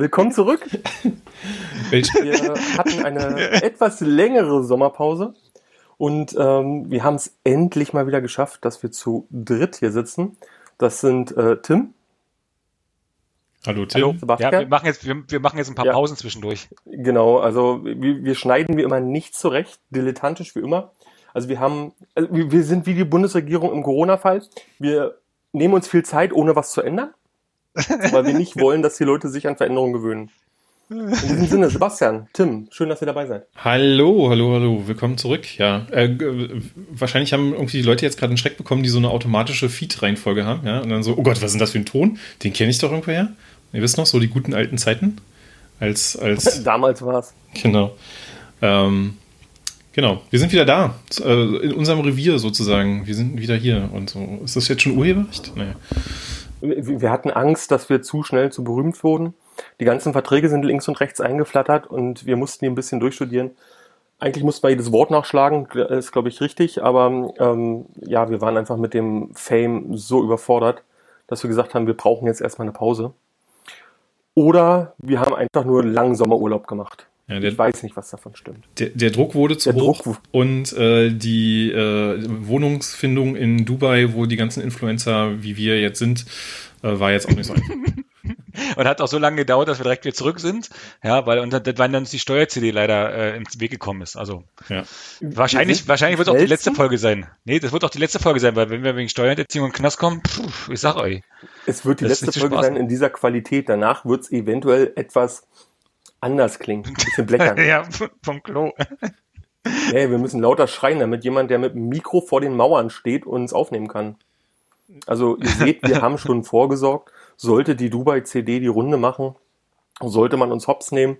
willkommen zurück. Wir hatten eine etwas längere Sommerpause und ähm, wir haben es endlich mal wieder geschafft, dass wir zu dritt hier sitzen. Das sind äh, Tim. Hallo Tim. Hallo, Sebastian. Ja, wir machen jetzt, wir, wir machen jetzt ein paar ja. Pausen zwischendurch. Genau, also wir, wir schneiden wie immer nicht zurecht, dilettantisch wie immer. Also wir haben, also wir sind wie die Bundesregierung im Corona-Fall. Wir nehmen uns viel Zeit, ohne was zu ändern, weil wir nicht wollen, dass die Leute sich an Veränderungen gewöhnen. In diesem Sinne, Sebastian, Tim, schön, dass ihr dabei seid. Hallo, hallo, hallo, willkommen zurück. Ja, äh, wahrscheinlich haben irgendwie die Leute jetzt gerade einen Schreck bekommen, die so eine automatische Feed-Reihenfolge haben, ja, und dann so, oh Gott, was ist denn das für ein Ton? Den kenne ich doch irgendwoher. Ihr wisst noch, so die guten alten Zeiten, als als damals war's. Genau. Ähm, genau, wir sind wieder da, äh, in unserem Revier sozusagen. Wir sind wieder hier und so. Ist das jetzt schon Urheberrecht? Nee. Wir hatten Angst, dass wir zu schnell zu berühmt wurden die ganzen Verträge sind links und rechts eingeflattert und wir mussten die ein bisschen durchstudieren. Eigentlich mussten wir jedes Wort nachschlagen, ist glaube ich richtig, aber ähm, ja, wir waren einfach mit dem Fame so überfordert, dass wir gesagt haben, wir brauchen jetzt erstmal eine Pause. Oder wir haben einfach nur einen langen Sommerurlaub gemacht. Ja, der, ich weiß nicht, was davon stimmt. Der, der Druck wurde zu der hoch Druck, und äh, die äh, Wohnungsfindung in Dubai, wo die ganzen Influencer, wie wir jetzt sind, äh, war jetzt auch nicht so einfach. und hat auch so lange gedauert, dass wir direkt wieder zurück sind. Ja, weil und das war dann die Steuer-CD leider äh, ins Weg gekommen ist. Also ja. wahrscheinlich, wahrscheinlich wird es auch die letzte Folge sein. Nee, das wird auch die letzte Folge sein, weil wenn wir wegen Steuerhinterziehung und Knast kommen, pff, ich sag euch. Es wird die letzte Folge sein in dieser Qualität. Danach wird es eventuell etwas anders klingen. Ein bisschen bleckern. ja, vom Klo. Nee, wir müssen lauter schreien, damit jemand, der mit dem Mikro vor den Mauern steht, uns aufnehmen kann. Also ihr seht, wir haben schon vorgesorgt sollte die Dubai CD die Runde machen, sollte man uns hops nehmen,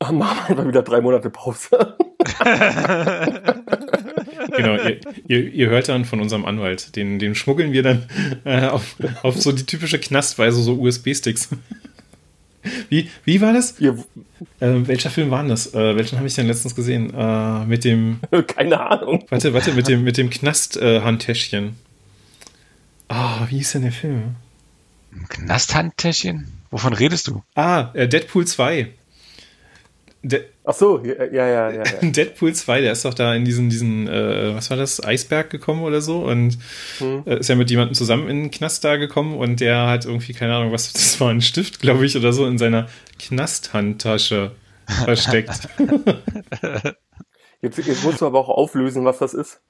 machen wir einfach wieder drei Monate Pause. genau, ihr, ihr, ihr, hört dann von unserem Anwalt. Den, den schmuggeln wir dann äh, auf, auf so die typische Knastweise, so USB-Sticks. Wie, wie war das? Äh, welcher Film war das? Äh, welchen habe ich denn letztens gesehen? Äh, mit dem. Keine Ahnung. Warte, warte, mit dem, mit dem Knast-Handtäschchen. Ah, oh, wie hieß denn der Film? Knasthandtäschchen? Wovon redest du? Ah, äh, Deadpool 2. De Ach so, ja, ja, ja, ja. Deadpool 2, der ist doch da in diesen, diesen äh, was war das, Eisberg gekommen oder so und hm. äh, ist ja mit jemandem zusammen in den Knast da gekommen und der hat irgendwie, keine Ahnung, was, das war ein Stift, glaube ich, oder so, in seiner Knasthandtasche versteckt. jetzt, jetzt musst du aber auch auflösen, was das ist.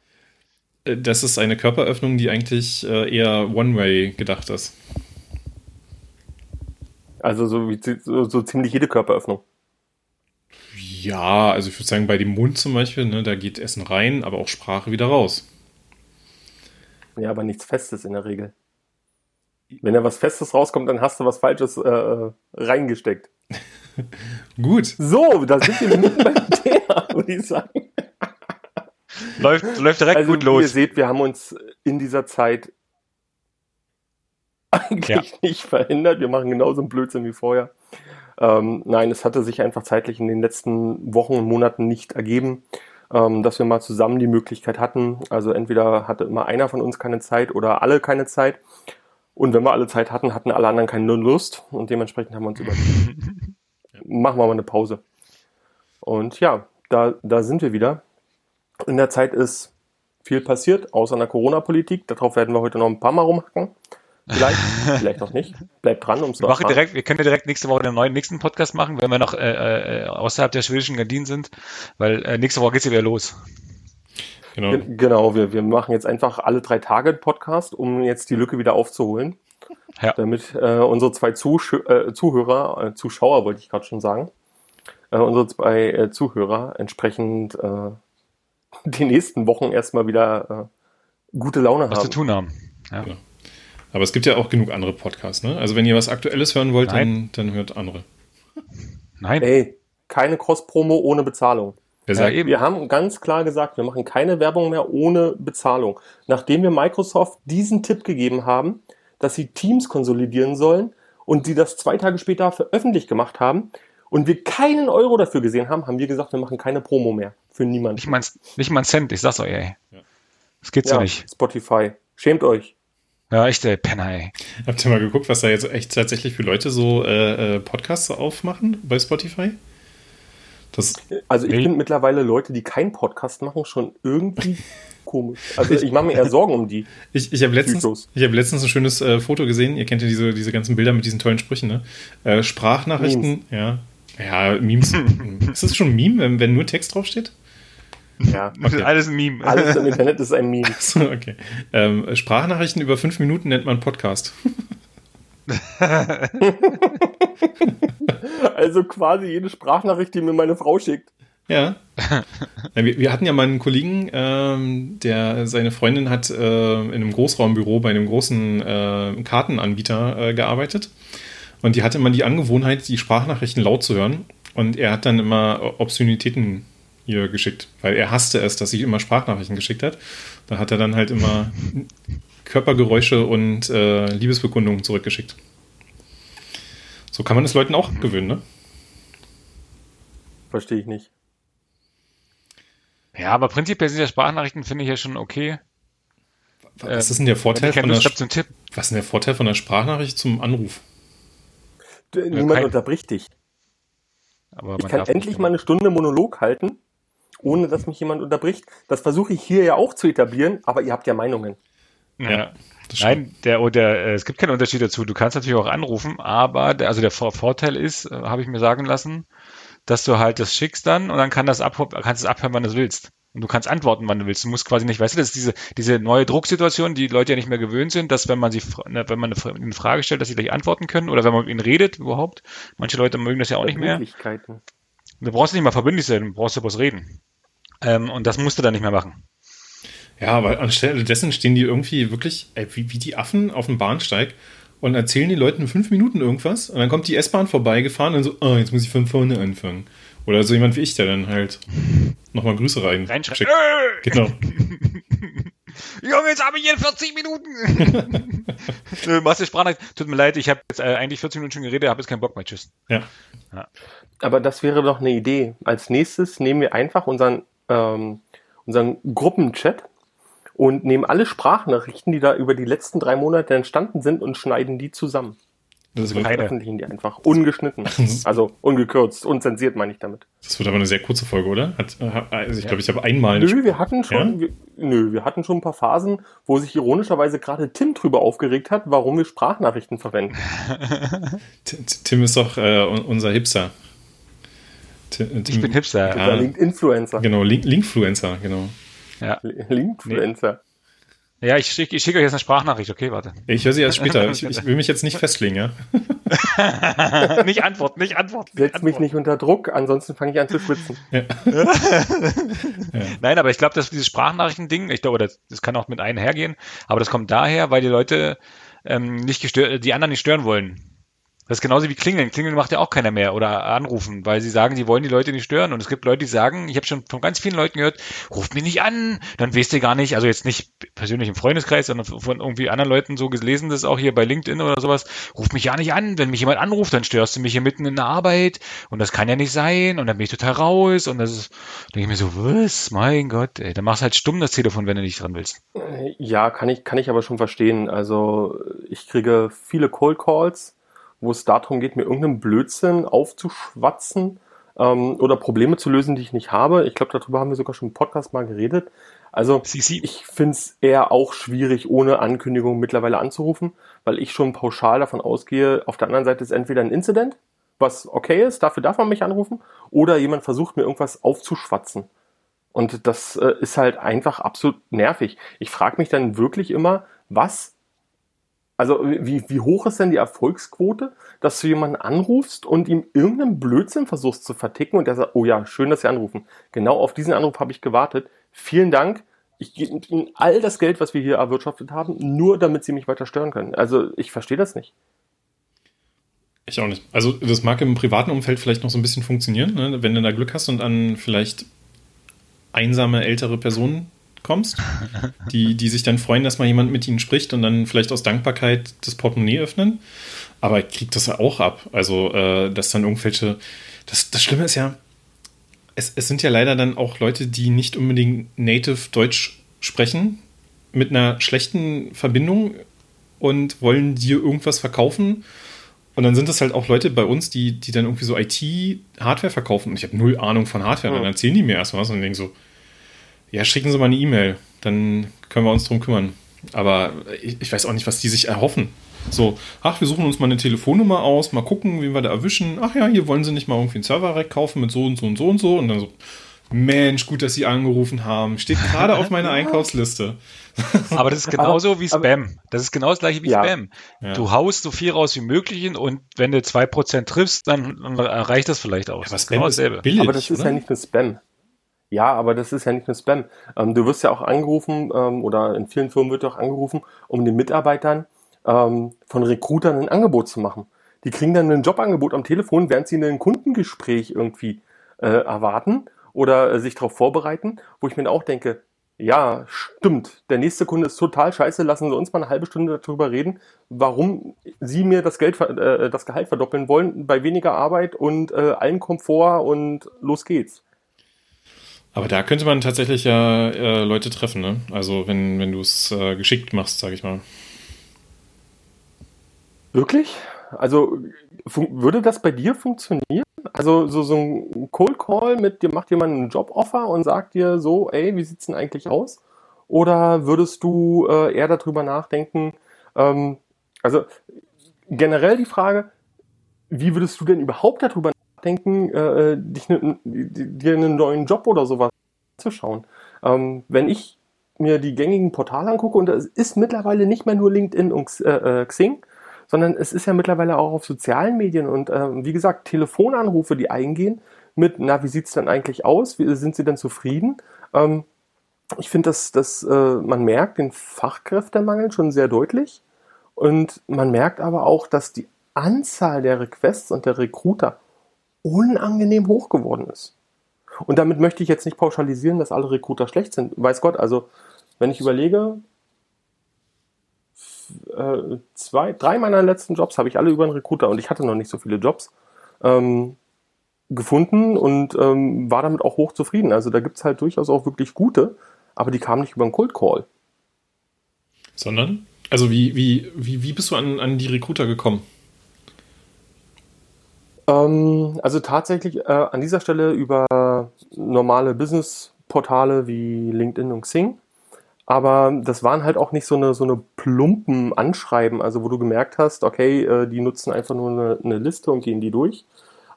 Äh, das ist eine Körperöffnung, die eigentlich äh, eher One-Way gedacht ist. Also so, wie, so, so ziemlich jede Körperöffnung. Ja, also ich würde sagen, bei dem Mund zum Beispiel, ne, da geht Essen rein, aber auch Sprache wieder raus. Ja, aber nichts Festes in der Regel. Wenn da was Festes rauskommt, dann hast du was Falsches äh, reingesteckt. Gut. So, da sind wir mitten beim Thema, würde ich sagen läuft, läuft direkt also, gut los. Wie ihr seht, wir haben uns in dieser Zeit eigentlich ja. nicht verändert. Wir machen genauso einen Blödsinn wie vorher. Ähm, nein, es hatte sich einfach zeitlich in den letzten Wochen und Monaten nicht ergeben, ähm, dass wir mal zusammen die Möglichkeit hatten. Also entweder hatte immer einer von uns keine Zeit oder alle keine Zeit. Und wenn wir alle Zeit hatten, hatten alle anderen keine Lust. Und dementsprechend haben wir uns überlegt, machen wir mal eine Pause. Und ja, da, da sind wir wieder. In der Zeit ist viel passiert, außer einer Corona-Politik. Darauf werden wir heute noch ein paar Mal rumhacken. Vielleicht, vielleicht noch nicht. Bleibt dran, um es wir, direkt, wir können ja direkt nächste Woche einen neuen nächsten Podcast machen, wenn wir noch äh, äh, außerhalb der schwedischen Gardinen sind, weil äh, nächste Woche geht es ja wieder los. Genau, genau wir, wir machen jetzt einfach alle drei Tage Podcast, um jetzt die Lücke wieder aufzuholen. Ja. Damit äh, unsere zwei Zusch äh, Zuhörer, äh, Zuschauer wollte ich gerade schon sagen, äh, unsere zwei äh, Zuhörer entsprechend äh, die nächsten Wochen erstmal wieder äh, gute Laune was haben. zu tun haben. Ja. ja. Aber es gibt ja auch genug andere Podcasts, ne? Also wenn ihr was Aktuelles hören wollt, dann, dann hört andere. Nein. Ey, keine Cross-Promo ohne Bezahlung. Ja, wir haben ganz klar gesagt, wir machen keine Werbung mehr ohne Bezahlung. Nachdem wir Microsoft diesen Tipp gegeben haben, dass sie Teams konsolidieren sollen und die das zwei Tage später veröffentlicht gemacht haben und wir keinen Euro dafür gesehen haben, haben wir gesagt, wir machen keine Promo mehr. Für niemanden. Nicht mal, nicht mal ein Cent, ich sag's euch, ey. Ja. Das geht ja, so nicht. Spotify. Schämt euch. Ja, echt der Penner, ey. Habt ihr mal geguckt, was da jetzt echt tatsächlich für Leute so äh, äh Podcasts aufmachen bei Spotify? Das also ich finde mittlerweile Leute, die keinen Podcast machen, schon irgendwie komisch. Also ich mache mir eher Sorgen um die. Ich, ich habe letztens, hab letztens ein schönes äh, Foto gesehen. Ihr kennt ja diese, diese ganzen Bilder mit diesen tollen Sprüchen, ne? Äh, Sprachnachrichten, Memes. ja. Ja, Memes. ist das schon ein Meme, wenn, wenn nur Text draufsteht? Ja, okay. alles ein Meme. Alles im Internet ist ein Meme. So, okay. Ähm, Sprachnachrichten über fünf Minuten nennt man Podcast. also quasi jede Sprachnachricht, die mir meine Frau schickt. Ja. wir, wir, hatten ja mal einen Kollegen, ähm, der seine Freundin hat äh, in einem Großraumbüro bei einem großen äh, Kartenanbieter äh, gearbeitet. Und die hatte immer die Angewohnheit, die Sprachnachrichten laut zu hören. Und er hat dann immer Obszönitäten ihr geschickt, weil er hasste es, dass sie immer Sprachnachrichten geschickt hat. Da hat er dann halt immer Körpergeräusche und äh, Liebesbekundungen zurückgeschickt. So kann man es Leuten auch gewöhnen, ne? Verstehe ich nicht. Ja, aber prinzipiell sind ja Sprachnachrichten, finde ich ja schon okay. Was ist denn der Vorteil von der, was ist denn der Vorteil von der Sprachnachricht zum Anruf? Niemand Kein. unterbricht dich. ich kann endlich mal eine Stunde Monolog halten, ohne dass mich jemand unterbricht. Das versuche ich hier ja auch zu etablieren, aber ihr habt ja Meinungen. Ja. Nein, der, der, äh, es gibt keinen Unterschied dazu. Du kannst natürlich auch anrufen, aber der, also der Vorteil ist, äh, habe ich mir sagen lassen, dass du halt das schickst dann und dann kann das ab, kannst du es abhören, wann du willst. Und du kannst antworten, wann du willst. Du musst quasi nicht, weißt du, das ist diese, diese neue Drucksituation, die Leute ja nicht mehr gewöhnt sind, dass wenn man sie, ne, wenn man eine Frage stellt, dass sie gleich antworten können oder wenn man mit ihnen redet überhaupt. Manche Leute mögen das ja auch nicht mehr. Du brauchst nicht mal verbindlich sein, du brauchst ja bloß reden. Ähm, und das musst du dann nicht mehr machen. Ja, aber anstelle dessen stehen die irgendwie wirklich ey, wie, wie die Affen auf dem Bahnsteig und erzählen den Leuten fünf Minuten irgendwas und dann kommt die S-Bahn vorbeigefahren und so, oh, jetzt muss ich von vorne anfangen. Oder so jemand wie ich, der dann halt nochmal Grüße rein schickt. Äh! Genau. Junge, jetzt habe ich hier 40 Minuten. du machst die Sprache. Tut mir leid, ich habe jetzt äh, eigentlich 40 Minuten schon geredet, habe jetzt keinen Bock mehr. Tschüss. Ja. ja. Aber das wäre doch eine Idee. Als nächstes nehmen wir einfach unseren, ähm, unseren Gruppenchat und nehmen alle Sprachnachrichten, die da über die letzten drei Monate entstanden sind und schneiden die zusammen. Das und veröffentlichen die einfach ungeschnitten. Also ungekürzt, unzensiert meine ich damit. Das wird aber eine sehr kurze Folge, oder? Hat, äh, also ich glaube, ich habe einmal. Nö, wir hatten schon, ja? wir, nö, wir hatten schon ein paar Phasen, wo sich ironischerweise gerade Tim drüber aufgeregt hat, warum wir Sprachnachrichten verwenden. Tim ist doch äh, unser Hipster. Tim, ich bin Hipster. Ja. Link-Influencer. Genau, Link-Influencer, genau. Ja. Linkfluencer. Ja, ich schicke ich schick euch jetzt eine Sprachnachricht, okay, warte. Ich höre sie erst später. Ich, ich will mich jetzt nicht festlegen, ja? nicht antworten, nicht antworten. Setz antworten. mich nicht unter Druck, ansonsten fange ich an zu schwitzen. Ja. ja. Nein, aber ich glaube, dass dieses Sprachnachrichten-Ding, ich glaube, das, das kann auch mit einhergehen, aber das kommt daher, weil die Leute ähm, nicht gestört, die anderen nicht stören wollen. Das ist genauso wie Klingeln. Klingeln macht ja auch keiner mehr oder anrufen, weil sie sagen, sie wollen die Leute nicht stören. Und es gibt Leute, die sagen, ich habe schon von ganz vielen Leuten gehört, ruft mich nicht an, dann wisst ihr gar nicht, also jetzt nicht persönlich im Freundeskreis, sondern von irgendwie anderen Leuten so gelesen, das auch hier bei LinkedIn oder sowas, ruft mich ja nicht an. Wenn mich jemand anruft, dann störst du mich hier mitten in der Arbeit und das kann ja nicht sein und dann bin ich total raus und das ist, denke ich mir so, was, mein Gott, ey, dann machst halt stumm das Telefon, wenn du nicht dran willst. Ja, kann ich, kann ich aber schon verstehen. Also ich kriege viele Cold Calls wo es darum geht, mir irgendeinen Blödsinn aufzuschwatzen ähm, oder Probleme zu lösen, die ich nicht habe. Ich glaube, darüber haben wir sogar schon im Podcast mal geredet. Also ich finde es eher auch schwierig, ohne Ankündigung mittlerweile anzurufen, weil ich schon pauschal davon ausgehe, auf der anderen Seite ist entweder ein Incident, was okay ist, dafür darf man mich anrufen, oder jemand versucht mir irgendwas aufzuschwatzen. Und das äh, ist halt einfach absolut nervig. Ich frage mich dann wirklich immer, was also wie, wie hoch ist denn die Erfolgsquote, dass du jemanden anrufst und ihm irgendeinen Blödsinn versuchst zu verticken und der sagt, oh ja, schön, dass Sie anrufen. Genau auf diesen Anruf habe ich gewartet. Vielen Dank. Ich gebe Ihnen all das Geld, was wir hier erwirtschaftet haben, nur damit Sie mich weiter stören können. Also ich verstehe das nicht. Ich auch nicht. Also das mag im privaten Umfeld vielleicht noch so ein bisschen funktionieren, ne? wenn du da Glück hast und an vielleicht einsame ältere Personen kommst, die, die sich dann freuen, dass mal jemand mit ihnen spricht und dann vielleicht aus Dankbarkeit das Portemonnaie öffnen. Aber ich kriege das ja auch ab. Also, äh, dass dann irgendwelche. Das, das Schlimme ist ja, es, es sind ja leider dann auch Leute, die nicht unbedingt native Deutsch sprechen, mit einer schlechten Verbindung und wollen dir irgendwas verkaufen. Und dann sind das halt auch Leute bei uns, die, die dann irgendwie so IT-Hardware verkaufen. Und ich habe null Ahnung von Hardware. Und dann erzählen die mir erstmal was und denken so, ja, schicken Sie mal eine E-Mail, dann können wir uns drum kümmern. Aber ich, ich, weiß auch nicht, was die sich erhoffen. So, ach, wir suchen uns mal eine Telefonnummer aus, mal gucken, wie wir da erwischen. Ach ja, hier wollen sie nicht mal irgendwie einen Server-Rack kaufen mit so und so und so und so. Und dann so, Mensch, gut, dass Sie angerufen haben. Steht gerade auf meiner Einkaufsliste. Aber das ist genauso wie Spam. Das ist genau das gleiche wie ja. Spam. Du haust so viel raus wie möglich und wenn du 2% triffst, dann, dann reicht das vielleicht aus. Ja, aber Spam genau ist billig, Aber das ist oder? ja nicht nur Spam. Ja, aber das ist ja nicht nur Spam. Ähm, du wirst ja auch angerufen ähm, oder in vielen Firmen wird auch angerufen, um den Mitarbeitern ähm, von Recruitern ein Angebot zu machen. Die kriegen dann ein Jobangebot am Telefon, während sie ein Kundengespräch irgendwie äh, erwarten oder äh, sich darauf vorbereiten, wo ich mir auch denke, ja, stimmt, der nächste Kunde ist total scheiße, lassen Sie uns mal eine halbe Stunde darüber reden, warum Sie mir das Geld, äh, das Gehalt verdoppeln wollen bei weniger Arbeit und äh, allen Komfort und los geht's. Aber da könnte man tatsächlich ja äh, Leute treffen, ne? Also wenn, wenn du es äh, geschickt machst, sag ich mal. Wirklich? Also würde das bei dir funktionieren? Also so, so ein Cold Call mit dir macht jemand einen Joboffer und sagt dir so, ey, wie sieht's denn eigentlich aus? Oder würdest du äh, eher darüber nachdenken? Ähm, also generell die Frage, wie würdest du denn überhaupt darüber nachdenken, äh, dich ne, dir einen neuen Job oder sowas zu schauen? Ähm, wenn ich mir die gängigen Portale angucke und es ist mittlerweile nicht mehr nur LinkedIn und äh, äh Xing, sondern es ist ja mittlerweile auch auf sozialen Medien und äh, wie gesagt, Telefonanrufe, die eingehen mit, na, wie sieht's denn eigentlich aus? Wie, sind Sie denn zufrieden? Ähm, ich finde, dass, dass äh, man merkt den Fachkräftemangel schon sehr deutlich und man merkt aber auch, dass die Anzahl der Requests und der Recruiter unangenehm hoch geworden ist. Und damit möchte ich jetzt nicht pauschalisieren, dass alle Recruiter schlecht sind. Weiß Gott, also wenn ich überlege, äh, zwei, drei meiner letzten Jobs habe ich alle über einen Recruiter und ich hatte noch nicht so viele Jobs ähm, gefunden und ähm, war damit auch hoch zufrieden. Also da gibt es halt durchaus auch wirklich gute, aber die kamen nicht über einen Cold Call. Sondern? Also wie, wie, wie, wie bist du an, an die Recruiter gekommen? Ähm, also tatsächlich äh, an dieser Stelle über normale Business-Portale wie LinkedIn und Xing. Aber das waren halt auch nicht so eine, so eine plumpen Anschreiben, also wo du gemerkt hast, okay, äh, die nutzen einfach nur eine, eine Liste und gehen die durch.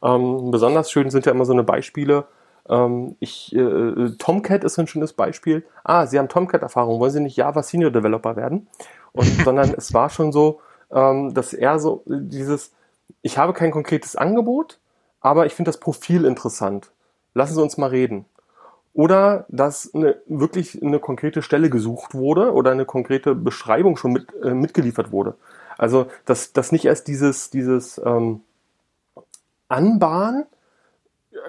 Ähm, besonders schön sind ja immer so eine Beispiele. Ähm, ich, äh, Tomcat ist ein schönes Beispiel. Ah, Sie haben Tomcat-Erfahrung, wollen Sie nicht Java Senior Developer werden? Und sondern es war schon so, ähm, dass er so dieses, ich habe kein konkretes Angebot, aber ich finde das Profil interessant. Lassen Sie uns mal reden. Oder dass eine, wirklich eine konkrete Stelle gesucht wurde oder eine konkrete Beschreibung schon mit, äh, mitgeliefert wurde. Also dass, dass nicht erst dieses, dieses ähm, Anbahnen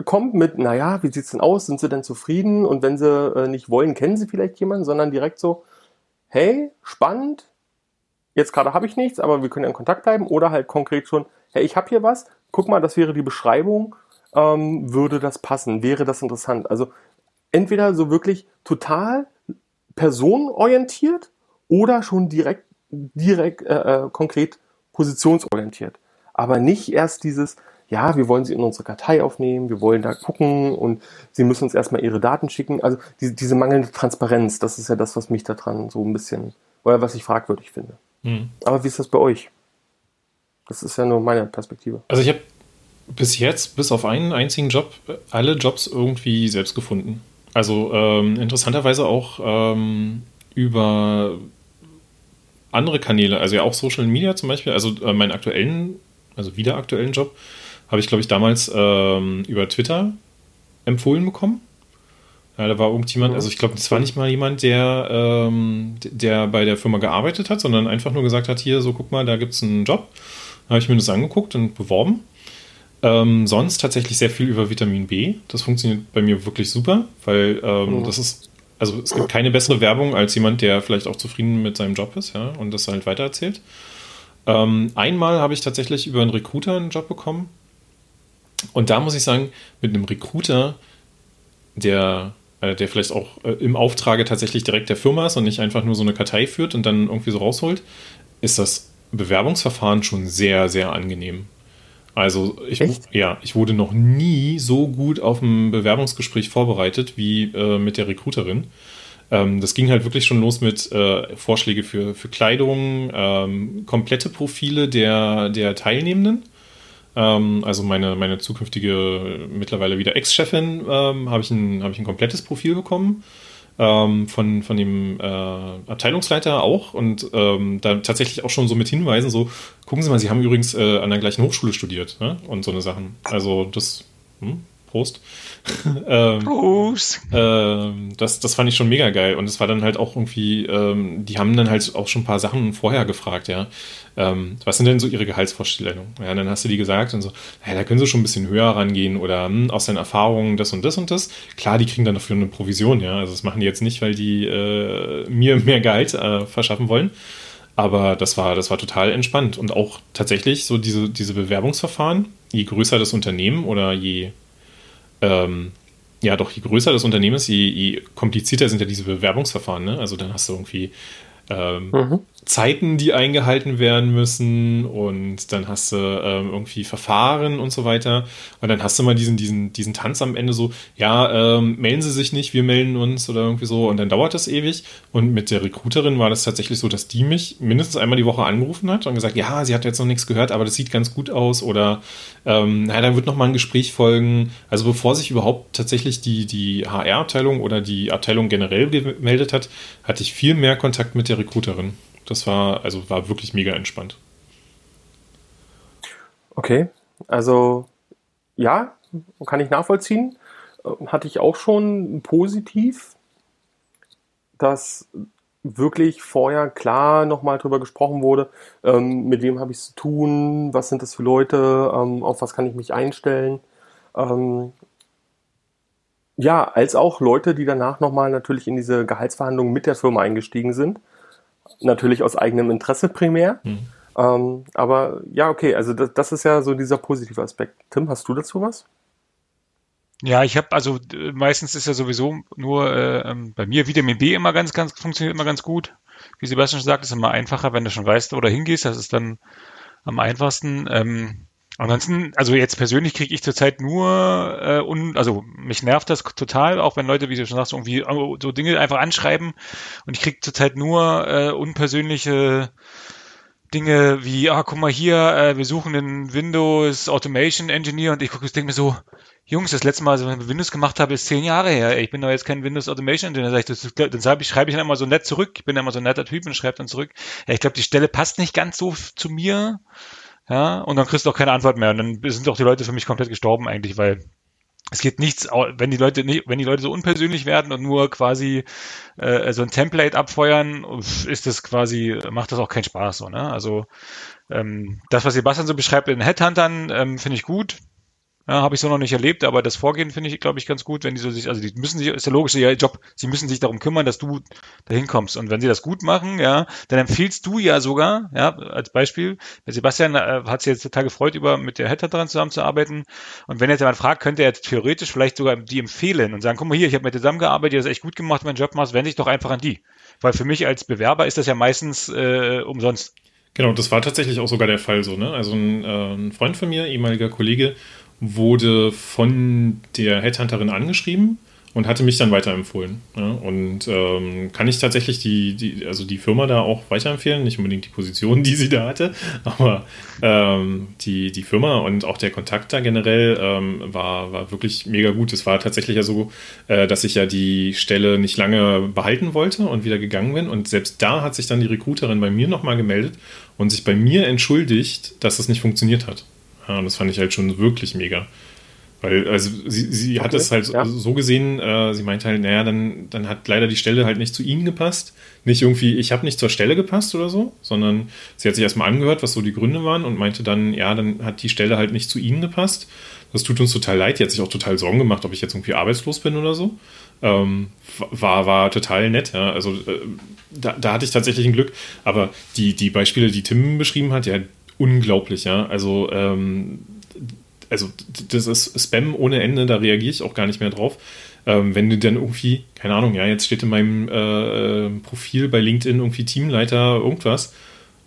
kommt mit, naja, wie sieht's denn aus, sind sie denn zufrieden? Und wenn sie äh, nicht wollen, kennen sie vielleicht jemanden, sondern direkt so, hey, spannend, jetzt gerade habe ich nichts, aber wir können ja in Kontakt bleiben. Oder halt konkret schon, hey, ich habe hier was, guck mal, das wäre die Beschreibung, ähm, würde das passen, wäre das interessant. Also entweder so wirklich total personenorientiert oder schon direkt, direkt äh, äh, konkret positionsorientiert. Aber nicht erst dieses, ja, wir wollen sie in unsere Kartei aufnehmen, wir wollen da gucken und sie müssen uns erstmal ihre Daten schicken. Also diese, diese mangelnde Transparenz, das ist ja das, was mich daran so ein bisschen, oder was ich fragwürdig finde. Mhm. Aber wie ist das bei euch? Das ist ja nur meine Perspektive. Also ich habe bis jetzt, bis auf einen einzigen Job, alle Jobs irgendwie selbst gefunden. Also ähm, interessanterweise auch ähm, über andere Kanäle, also ja auch Social Media zum Beispiel, also äh, meinen aktuellen, also wieder aktuellen Job, habe ich, glaube ich, damals ähm, über Twitter empfohlen bekommen. Ja, da war irgendjemand, also ich glaube, das war nicht mal jemand, der, ähm, der bei der Firma gearbeitet hat, sondern einfach nur gesagt hat, hier, so guck mal, da gibt es einen Job. Habe ich mir das angeguckt und beworben. Ähm, sonst tatsächlich sehr viel über Vitamin B. Das funktioniert bei mir wirklich super, weil ähm, mhm. das ist, also es gibt keine bessere Werbung als jemand, der vielleicht auch zufrieden mit seinem Job ist, ja, und das halt weitererzählt. Ähm, einmal habe ich tatsächlich über einen Recruiter einen Job bekommen. Und da muss ich sagen, mit einem Recruiter, der, äh, der vielleicht auch äh, im Auftrage tatsächlich direkt der Firma ist und nicht einfach nur so eine Kartei führt und dann irgendwie so rausholt, ist das Bewerbungsverfahren schon sehr, sehr angenehm. Also ich, ja, ich wurde noch nie so gut auf ein Bewerbungsgespräch vorbereitet wie äh, mit der Recruiterin. Ähm, das ging halt wirklich schon los mit äh, Vorschläge für, für Kleidung, ähm, komplette Profile der, der Teilnehmenden. Ähm, also meine, meine zukünftige, mittlerweile wieder Ex-Chefin, ähm, habe ich, ein, hab ich ein komplettes Profil bekommen ähm, von, von dem äh, Abteilungsleiter auch und ähm, da tatsächlich auch schon so mit Hinweisen, so, gucken Sie mal, Sie haben übrigens äh, an der gleichen Hochschule studiert ne? und so eine Sachen. Also das, hm, Prost. ähm, Prost. Ähm, das, das fand ich schon mega geil. Und es war dann halt auch irgendwie, ähm, die haben dann halt auch schon ein paar Sachen vorher gefragt, ja. Ähm, was sind denn so ihre Gehaltsvorstellungen? Ja, dann hast du die gesagt und so, ja, da können sie schon ein bisschen höher rangehen oder hm, aus deinen Erfahrungen das und das und das. Klar, die kriegen dann dafür eine Provision, ja. Also das machen die jetzt nicht, weil die äh, mir mehr Gehalt äh, verschaffen wollen. Aber das war, das war total entspannt. Und auch tatsächlich so diese, diese Bewerbungsverfahren, je größer das Unternehmen oder je ähm, ja, doch je größer das Unternehmen ist, je, je komplizierter sind ja diese Bewerbungsverfahren. Ne? Also dann hast du irgendwie ähm, mhm. Zeiten, die eingehalten werden müssen und dann hast du ähm, irgendwie Verfahren und so weiter. Und dann hast du mal diesen, diesen, diesen Tanz am Ende so, ja, ähm, melden Sie sich nicht, wir melden uns oder irgendwie so. Und dann dauert das ewig. Und mit der Recruiterin war das tatsächlich so, dass die mich mindestens einmal die Woche angerufen hat und gesagt, ja, sie hat jetzt noch nichts gehört, aber das sieht ganz gut aus oder ähm, naja, dann wird noch mal ein Gespräch folgen. Also bevor sich überhaupt tatsächlich die, die HR-Abteilung oder die Abteilung generell gemeldet hat, hatte ich viel mehr Kontakt mit der Recruiterin. Das war, also war wirklich mega entspannt. Okay, also ja, kann ich nachvollziehen. Äh, hatte ich auch schon positiv, dass wirklich vorher klar nochmal drüber gesprochen wurde, ähm, mit wem habe ich es zu tun, was sind das für Leute, ähm, auf was kann ich mich einstellen. Ähm, ja, als auch Leute, die danach nochmal natürlich in diese Gehaltsverhandlungen mit der Firma eingestiegen sind natürlich aus eigenem Interesse primär. Mhm. Ähm, aber ja, okay, also das, das ist ja so dieser positive Aspekt. Tim, hast du dazu was? Ja, ich habe also meistens ist ja sowieso nur äh, ähm, bei mir Vitamin B immer ganz, ganz funktioniert immer ganz gut. Wie Sebastian schon sagt, ist immer einfacher, wenn du schon weißt, wo du hingehst. Das ist dann am einfachsten. Ähm, Ansonsten, also jetzt persönlich kriege ich zurzeit nur, äh, un, also mich nervt das total, auch wenn Leute, wie du schon sagst, irgendwie oh, so Dinge einfach anschreiben und ich kriege zurzeit nur äh, unpersönliche Dinge wie, ah, guck mal hier, äh, wir suchen einen Windows Automation Engineer und ich gucke, ich denke mir so, Jungs, das letzte Mal, als ich Windows gemacht habe, ist zehn Jahre her. Ich bin doch jetzt kein Windows Automation Engineer. Dann, sag ich, dann schreibe ich, schreibe ich dann immer so nett zurück. Ich bin immer so ein netter Typ und schreibe dann zurück. Ja, ich glaube, die Stelle passt nicht ganz so zu mir. Ja, und dann kriegst du auch keine Antwort mehr. Und dann sind auch die Leute für mich komplett gestorben eigentlich, weil es geht nichts, wenn die Leute nicht, wenn die Leute so unpersönlich werden und nur quasi äh, so ein Template abfeuern, ist das quasi, macht das auch keinen Spaß so, ne? Also ähm, das, was Sebastian so beschreibt in Headhuntern, ähm, finde ich gut. Ja, habe ich so noch nicht erlebt, aber das Vorgehen finde ich, glaube ich, ganz gut, wenn die so sich, also die müssen sich, ist ja logisch, ihr Job, sie müssen sich darum kümmern, dass du dahin kommst. Und wenn sie das gut machen, ja, dann empfiehlst du ja sogar, ja, als Beispiel, der Sebastian äh, hat sich jetzt total gefreut, über mit der Header dran zusammenzuarbeiten. Und wenn jetzt jemand fragt, könnte er theoretisch vielleicht sogar die empfehlen und sagen, guck mal hier, ich habe mit dir zusammengearbeitet, ihr hast echt gut gemacht, meinen Job machst, wende dich doch einfach an die. Weil für mich als Bewerber ist das ja meistens äh, umsonst. Genau, das war tatsächlich auch sogar der Fall so, ne? Also ein, äh, ein Freund von mir, ehemaliger Kollege, wurde von der Headhunterin angeschrieben und hatte mich dann weiterempfohlen. Ja, und ähm, kann ich tatsächlich die, die, also die Firma da auch weiterempfehlen, nicht unbedingt die Position, die sie da hatte, aber ähm, die, die Firma und auch der Kontakt da generell ähm, war, war wirklich mega gut. Es war tatsächlich ja so, äh, dass ich ja die Stelle nicht lange behalten wollte und wieder gegangen bin. Und selbst da hat sich dann die Recruiterin bei mir nochmal gemeldet und sich bei mir entschuldigt, dass es nicht funktioniert hat. Und das fand ich halt schon wirklich mega. Weil, also sie, sie okay, hat es halt ja. so gesehen, äh, sie meinte halt, naja, dann, dann hat leider die Stelle halt nicht zu ihnen gepasst. Nicht irgendwie, ich habe nicht zur Stelle gepasst oder so, sondern sie hat sich erstmal angehört, was so die Gründe waren und meinte dann, ja, dann hat die Stelle halt nicht zu ihnen gepasst. Das tut uns total leid. Die hat sich auch total Sorgen gemacht, ob ich jetzt irgendwie arbeitslos bin oder so. Ähm, war, war total nett. Ja. Also äh, da, da hatte ich tatsächlich ein Glück. Aber die, die Beispiele, die Tim beschrieben hat, ja, unglaublich, ja. Also, ähm, also das ist Spam ohne Ende, da reagiere ich auch gar nicht mehr drauf. Ähm, wenn du dann irgendwie, keine Ahnung, ja, jetzt steht in meinem äh, Profil bei LinkedIn irgendwie Teamleiter irgendwas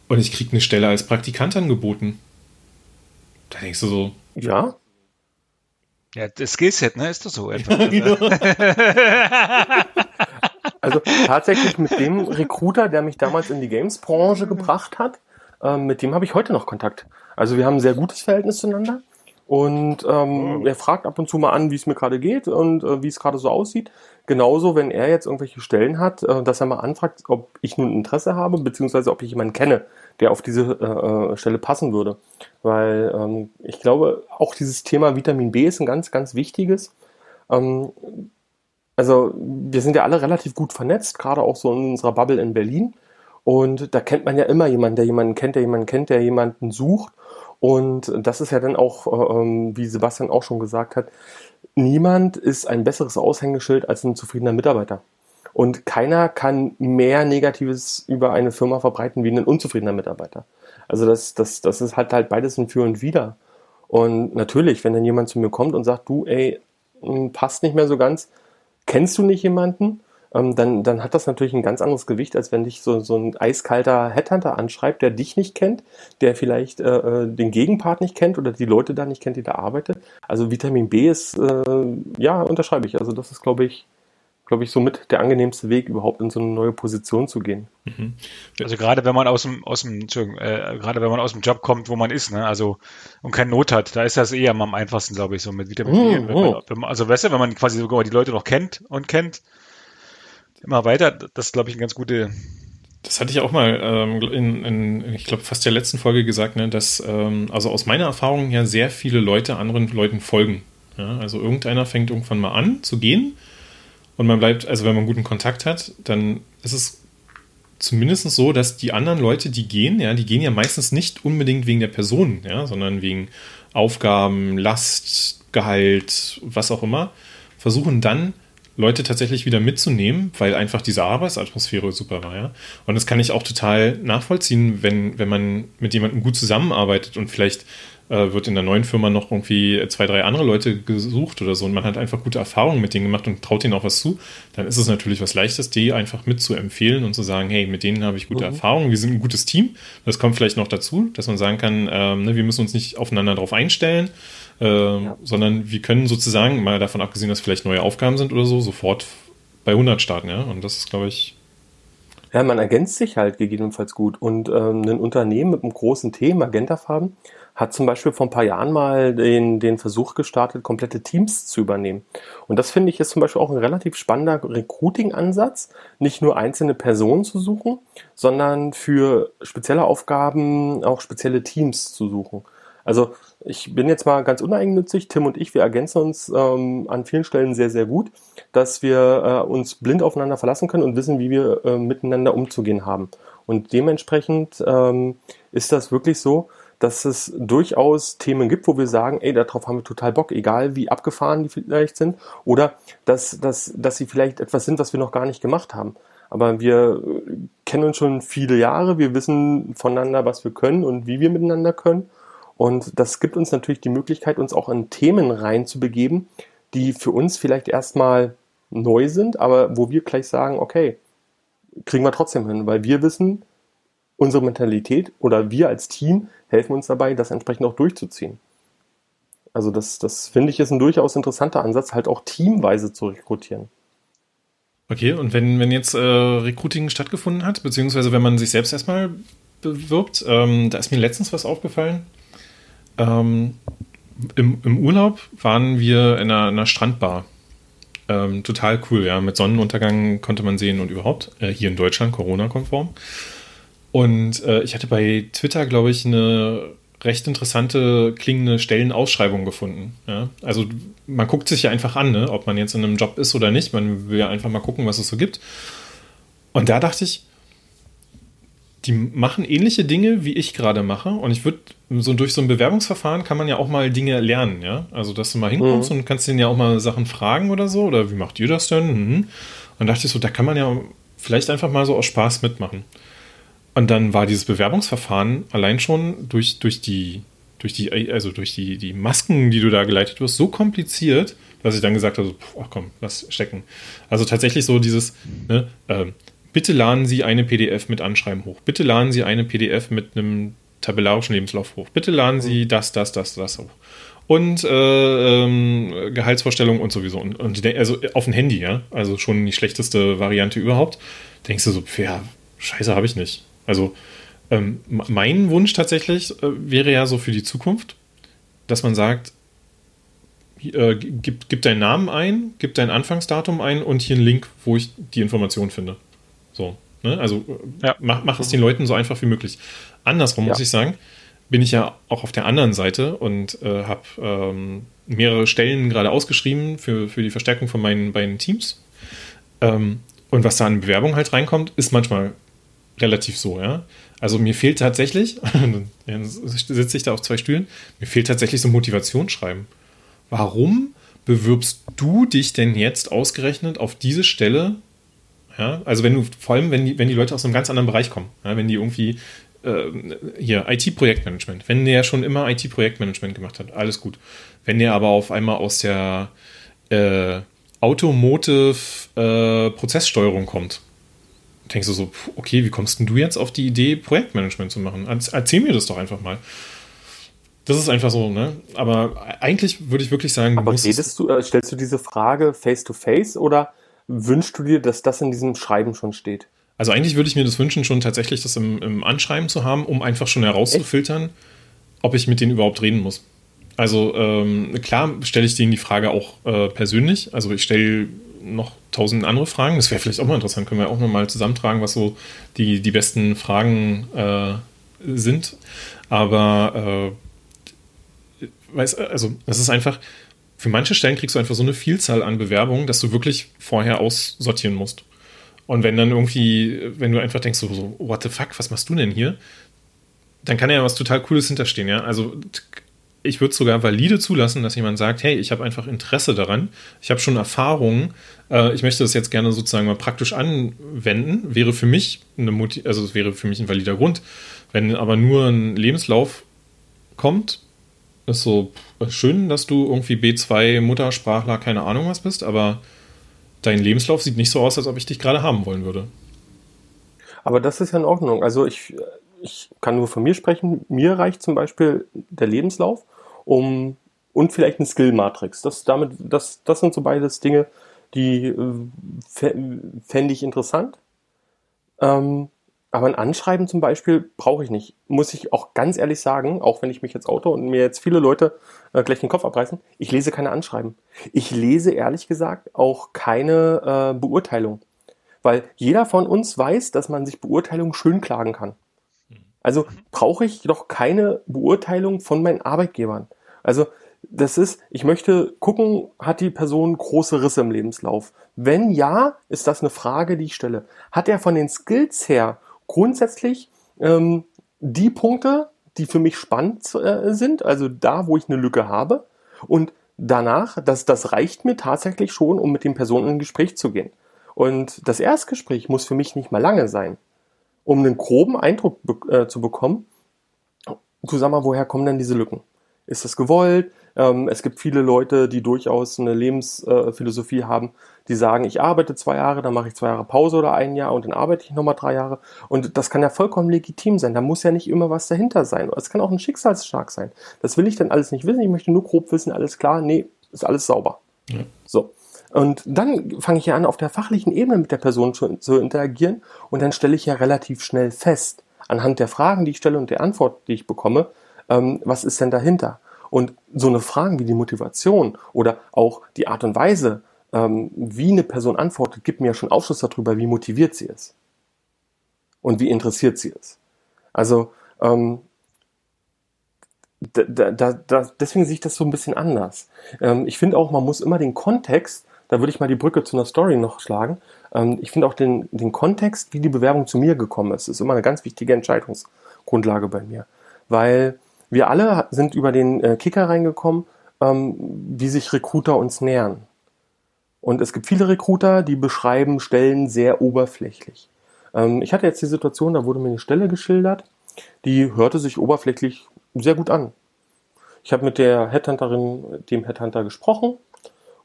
und ich kriege eine Stelle als Praktikant angeboten. Da denkst du so. Ja. Ja, das Skillset, ne? Ist doch so. genau. also tatsächlich mit dem Recruiter, der mich damals in die Games-Branche gebracht hat, äh, mit dem habe ich heute noch Kontakt. Also wir haben ein sehr gutes Verhältnis zueinander. Und ähm, oh. er fragt ab und zu mal an, wie es mir gerade geht und äh, wie es gerade so aussieht. Genauso, wenn er jetzt irgendwelche Stellen hat, äh, dass er mal anfragt, ob ich nun Interesse habe, beziehungsweise ob ich jemanden kenne, der auf diese äh, äh, Stelle passen würde. Weil ähm, ich glaube, auch dieses Thema Vitamin B ist ein ganz, ganz wichtiges. Ähm, also wir sind ja alle relativ gut vernetzt, gerade auch so in unserer Bubble in Berlin. Und da kennt man ja immer jemanden, der jemanden kennt, der jemanden kennt, der jemanden sucht. Und das ist ja dann auch, äh, ähm, wie Sebastian auch schon gesagt hat, niemand ist ein besseres Aushängeschild als ein zufriedener Mitarbeiter. Und keiner kann mehr Negatives über eine Firma verbreiten wie ein unzufriedener Mitarbeiter. Also das, das, das ist halt halt beides ein Für und Wider. Und natürlich, wenn dann jemand zu mir kommt und sagt, du, ey, hm, passt nicht mehr so ganz, kennst du nicht jemanden? Ähm, dann, dann hat das natürlich ein ganz anderes Gewicht, als wenn dich so, so ein eiskalter Headhunter anschreibt, der dich nicht kennt, der vielleicht äh, äh, den Gegenpart nicht kennt oder die Leute da nicht kennt, die da arbeitet. Also Vitamin B ist, äh, ja, unterschreibe ich. Also das ist, glaube ich, glaube ich, somit der angenehmste Weg, überhaupt in so eine neue Position zu gehen. Mhm. Also gerade wenn man aus dem, aus dem, äh, gerade wenn man aus dem Job kommt, wo man ist, ne, also und keine Not hat, da ist das eher am einfachsten, glaube ich, so mit Vitamin B. Mhm. Wenn man, also weißt du, wenn man quasi sogar die Leute noch kennt und kennt, immer weiter. Das ist, glaube ich, ein ganz gute. Das hatte ich auch mal ähm, in, in, ich glaube, fast der letzten Folge gesagt, ne, dass ähm, also aus meiner Erfahrung ja sehr viele Leute anderen Leuten folgen. Ja? Also irgendeiner fängt irgendwann mal an zu gehen und man bleibt, also wenn man guten Kontakt hat, dann ist es zumindest so, dass die anderen Leute, die gehen, ja, die gehen ja meistens nicht unbedingt wegen der Person, ja, sondern wegen Aufgaben, Last, Gehalt, was auch immer, versuchen dann Leute tatsächlich wieder mitzunehmen, weil einfach diese Arbeitsatmosphäre super war, ja. Und das kann ich auch total nachvollziehen, wenn, wenn man mit jemandem gut zusammenarbeitet und vielleicht äh, wird in der neuen Firma noch irgendwie zwei, drei andere Leute gesucht oder so und man hat einfach gute Erfahrungen mit denen gemacht und traut ihnen auch was zu, dann ist es natürlich was Leichtes, die einfach mitzuempfehlen und zu sagen, hey, mit denen habe ich gute mhm. Erfahrungen, wir sind ein gutes Team. Das kommt vielleicht noch dazu, dass man sagen kann, ähm, ne, wir müssen uns nicht aufeinander drauf einstellen äh, ja. sondern wir können sozusagen, mal davon abgesehen, dass vielleicht neue Aufgaben sind oder so, sofort bei 100 starten, ja. Und das ist, glaube ich. Ja, man ergänzt sich halt gegebenenfalls gut. Und ähm, ein Unternehmen mit einem großen T, Magentafarben, hat zum Beispiel vor ein paar Jahren mal den, den Versuch gestartet, komplette Teams zu übernehmen. Und das finde ich ist zum Beispiel auch ein relativ spannender Recruiting-Ansatz, nicht nur einzelne Personen zu suchen, sondern für spezielle Aufgaben auch spezielle Teams zu suchen. Also ich bin jetzt mal ganz uneigennützig. Tim und ich, wir ergänzen uns ähm, an vielen Stellen sehr, sehr gut, dass wir äh, uns blind aufeinander verlassen können und wissen, wie wir äh, miteinander umzugehen haben. Und dementsprechend ähm, ist das wirklich so, dass es durchaus Themen gibt, wo wir sagen, ey, darauf haben wir total Bock, egal wie abgefahren die vielleicht sind, oder dass, dass, dass sie vielleicht etwas sind, was wir noch gar nicht gemacht haben. Aber wir kennen uns schon viele Jahre, wir wissen voneinander, was wir können und wie wir miteinander können. Und das gibt uns natürlich die Möglichkeit, uns auch in Themen reinzubegeben, die für uns vielleicht erstmal neu sind, aber wo wir gleich sagen, okay, kriegen wir trotzdem hin, weil wir wissen, unsere Mentalität oder wir als Team helfen uns dabei, das entsprechend auch durchzuziehen. Also das, das finde ich ist ein durchaus interessanter Ansatz, halt auch teamweise zu rekrutieren. Okay, und wenn, wenn jetzt äh, Recruiting stattgefunden hat, beziehungsweise wenn man sich selbst erstmal bewirbt, ähm, da ist mir letztens was aufgefallen. Ähm, im, Im Urlaub waren wir in einer, einer Strandbar. Ähm, total cool, ja. Mit Sonnenuntergang konnte man sehen und überhaupt. Äh, hier in Deutschland, Corona-konform. Und äh, ich hatte bei Twitter, glaube ich, eine recht interessante klingende Stellenausschreibung gefunden. Ja? Also man guckt sich ja einfach an, ne? ob man jetzt in einem Job ist oder nicht. Man will ja einfach mal gucken, was es so gibt. Und da dachte ich, die machen ähnliche Dinge, wie ich gerade mache. Und ich würde, so durch so ein Bewerbungsverfahren kann man ja auch mal Dinge lernen, ja. Also, dass du mal hinkommst mhm. und kannst denen ja auch mal Sachen fragen oder so. Oder wie macht ihr das denn? Mhm. Und dachte ich so, da kann man ja vielleicht einfach mal so aus Spaß mitmachen. Und dann war dieses Bewerbungsverfahren allein schon durch, durch die, durch die, also durch die, die Masken, die du da geleitet wirst, so kompliziert, dass ich dann gesagt habe, so, ach komm, lass stecken. Also tatsächlich so dieses, ne, äh, bitte laden Sie eine PDF mit Anschreiben hoch. Bitte laden Sie eine PDF mit einem tabellarischen Lebenslauf hoch. Bitte laden Sie das, das, das, das hoch. Und äh, ähm, Gehaltsvorstellung und sowieso. Und, und also auf dem Handy, ja. Also schon die schlechteste Variante überhaupt. Denkst du so, ja, scheiße, habe ich nicht. Also ähm, mein Wunsch tatsächlich äh, wäre ja so für die Zukunft, dass man sagt, äh, gib, gib deinen Namen ein, gib dein Anfangsdatum ein und hier einen Link, wo ich die Information finde. So. Ne? Also ja. mach, mach es den Leuten so einfach wie möglich. Andersrum ja. muss ich sagen, bin ich ja auch auf der anderen Seite und äh, habe ähm, mehrere Stellen gerade ausgeschrieben für, für die Verstärkung von meinen beiden Teams. Ähm, und was da an Bewerbung halt reinkommt, ist manchmal relativ so, ja. Also mir fehlt tatsächlich, dann sitze ich da auf zwei Stühlen, mir fehlt tatsächlich so Motivationsschreiben. Warum bewirbst du dich denn jetzt ausgerechnet auf diese Stelle? Ja, also wenn du, vor allem, wenn die, wenn die Leute aus einem ganz anderen Bereich kommen, ja, wenn die irgendwie äh, hier IT-Projektmanagement, wenn der schon immer IT-Projektmanagement gemacht hat, alles gut. Wenn der aber auf einmal aus der äh, Automotive äh, Prozesssteuerung kommt, denkst du so, okay, wie kommst denn du jetzt auf die Idee, Projektmanagement zu machen? Erzähl mir das doch einfach mal. Das ist einfach so, ne? Aber eigentlich würde ich wirklich sagen, Aber redest du, äh, stellst du diese Frage face to face oder wünschst du dir, dass das in diesem Schreiben schon steht? Also eigentlich würde ich mir das wünschen, schon tatsächlich das im, im Anschreiben zu haben, um einfach schon herauszufiltern, ob ich mit denen überhaupt reden muss. Also ähm, klar stelle ich denen die Frage auch äh, persönlich. Also ich stelle noch tausend andere Fragen. Das wäre vielleicht auch mal interessant. Können wir auch noch mal zusammentragen, was so die, die besten Fragen äh, sind. Aber äh, weiß, also das ist einfach, für manche Stellen kriegst du einfach so eine Vielzahl an Bewerbungen, dass du wirklich vorher aussortieren musst. Und wenn dann irgendwie, wenn du einfach denkst, so, so what the fuck, was machst du denn hier? Dann kann ja was total Cooles hinterstehen, ja. Also ich würde sogar valide zulassen, dass jemand sagt, hey, ich habe einfach Interesse daran, ich habe schon Erfahrungen, äh, ich möchte das jetzt gerne sozusagen mal praktisch anwenden, wäre für mich eine Motiv also es wäre für mich ein valider Grund. Wenn aber nur ein Lebenslauf kommt, ist so schön, dass du irgendwie B2 Muttersprachler, keine Ahnung was bist, aber dein Lebenslauf sieht nicht so aus, als ob ich dich gerade haben wollen würde. Aber das ist ja in Ordnung. Also ich, ich kann nur von mir sprechen. Mir reicht zum Beispiel der Lebenslauf um und vielleicht eine Skill-Matrix. Das, damit, das, das sind so beides Dinge, die äh, fände ich interessant. Ähm, aber ein Anschreiben zum Beispiel brauche ich nicht. Muss ich auch ganz ehrlich sagen, auch wenn ich mich jetzt auto und mir jetzt viele Leute äh, gleich den Kopf abreißen, ich lese keine Anschreiben. Ich lese ehrlich gesagt auch keine äh, Beurteilung. Weil jeder von uns weiß, dass man sich Beurteilung schön klagen kann. Also brauche ich doch keine Beurteilung von meinen Arbeitgebern. Also das ist, ich möchte gucken, hat die Person große Risse im Lebenslauf? Wenn ja, ist das eine Frage, die ich stelle. Hat er von den Skills her grundsätzlich ähm, die Punkte, die für mich spannend äh, sind, also da, wo ich eine Lücke habe. Und danach, das, das reicht mir tatsächlich schon, um mit den Personen in ein Gespräch zu gehen. Und das Erstgespräch muss für mich nicht mal lange sein, um einen groben Eindruck äh, zu bekommen, zu sagen, woher kommen denn diese Lücken? Ist das gewollt? Ähm, es gibt viele Leute, die durchaus eine Lebensphilosophie äh, haben, die sagen, ich arbeite zwei Jahre, dann mache ich zwei Jahre Pause oder ein Jahr und dann arbeite ich nochmal drei Jahre. Und das kann ja vollkommen legitim sein. Da muss ja nicht immer was dahinter sein. Es kann auch ein Schicksalsschlag sein. Das will ich dann alles nicht wissen. Ich möchte nur grob wissen, alles klar, nee, ist alles sauber. Ja. So. Und dann fange ich ja an, auf der fachlichen Ebene mit der Person zu, zu interagieren und dann stelle ich ja relativ schnell fest, anhand der Fragen, die ich stelle und der Antwort, die ich bekomme, ähm, was ist denn dahinter? Und so eine Fragen wie die Motivation oder auch die Art und Weise, ähm, wie eine Person antwortet, gibt mir ja schon Aufschluss darüber, wie motiviert sie ist. Und wie interessiert sie ist. Also, ähm, da, da, da, deswegen sehe ich das so ein bisschen anders. Ähm, ich finde auch, man muss immer den Kontext, da würde ich mal die Brücke zu einer Story noch schlagen, ähm, ich finde auch den, den Kontext, wie die Bewerbung zu mir gekommen ist, ist immer eine ganz wichtige Entscheidungsgrundlage bei mir. Weil wir alle sind über den äh, Kicker reingekommen, ähm, wie sich Recruiter uns nähern. Und es gibt viele Recruiter, die beschreiben Stellen sehr oberflächlich. Ähm, ich hatte jetzt die Situation, da wurde mir eine Stelle geschildert, die hörte sich oberflächlich sehr gut an. Ich habe mit der Headhunterin, dem Headhunter gesprochen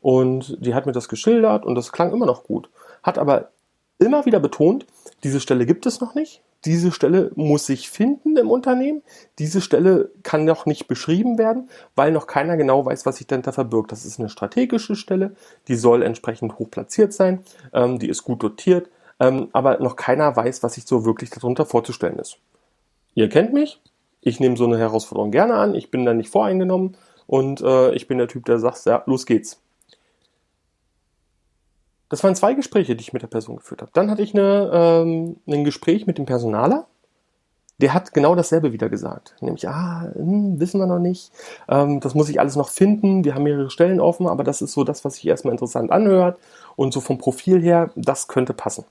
und die hat mir das geschildert und das klang immer noch gut. Hat aber immer wieder betont, diese Stelle gibt es noch nicht. Diese Stelle muss sich finden im Unternehmen. Diese Stelle kann noch nicht beschrieben werden, weil noch keiner genau weiß, was sich dahinter verbirgt. Das ist eine strategische Stelle, die soll entsprechend hoch platziert sein, ähm, die ist gut dotiert, ähm, aber noch keiner weiß, was sich so wirklich darunter vorzustellen ist. Ihr kennt mich, ich nehme so eine Herausforderung gerne an, ich bin da nicht voreingenommen und äh, ich bin der Typ, der sagt, ja, los geht's. Das waren zwei Gespräche, die ich mit der Person geführt habe. Dann hatte ich eine, ähm, ein Gespräch mit dem Personaler. Der hat genau dasselbe wieder gesagt. Nämlich, ah, hm, wissen wir noch nicht. Ähm, das muss ich alles noch finden. Wir haben mehrere Stellen offen, aber das ist so das, was sich erstmal interessant anhört. Und so vom Profil her, das könnte passen.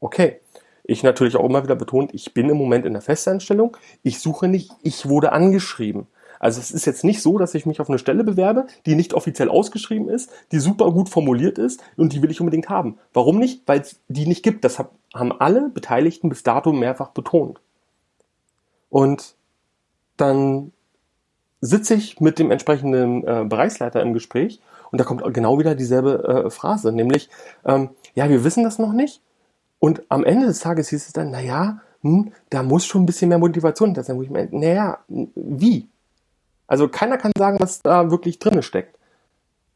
Okay. Ich natürlich auch immer wieder betont, ich bin im Moment in der Festanstellung. Ich suche nicht, ich wurde angeschrieben. Also es ist jetzt nicht so, dass ich mich auf eine Stelle bewerbe, die nicht offiziell ausgeschrieben ist, die super gut formuliert ist und die will ich unbedingt haben. Warum nicht? Weil es die nicht gibt. Das haben alle Beteiligten bis dato mehrfach betont. Und dann sitze ich mit dem entsprechenden äh, Bereichsleiter im Gespräch und da kommt genau wieder dieselbe äh, Phrase, nämlich, ähm, ja, wir wissen das noch nicht. Und am Ende des Tages hieß es dann, naja, hm, da muss schon ein bisschen mehr Motivation da sein, wo ich mir, naja, wie? Also keiner kann sagen, was da wirklich drin steckt.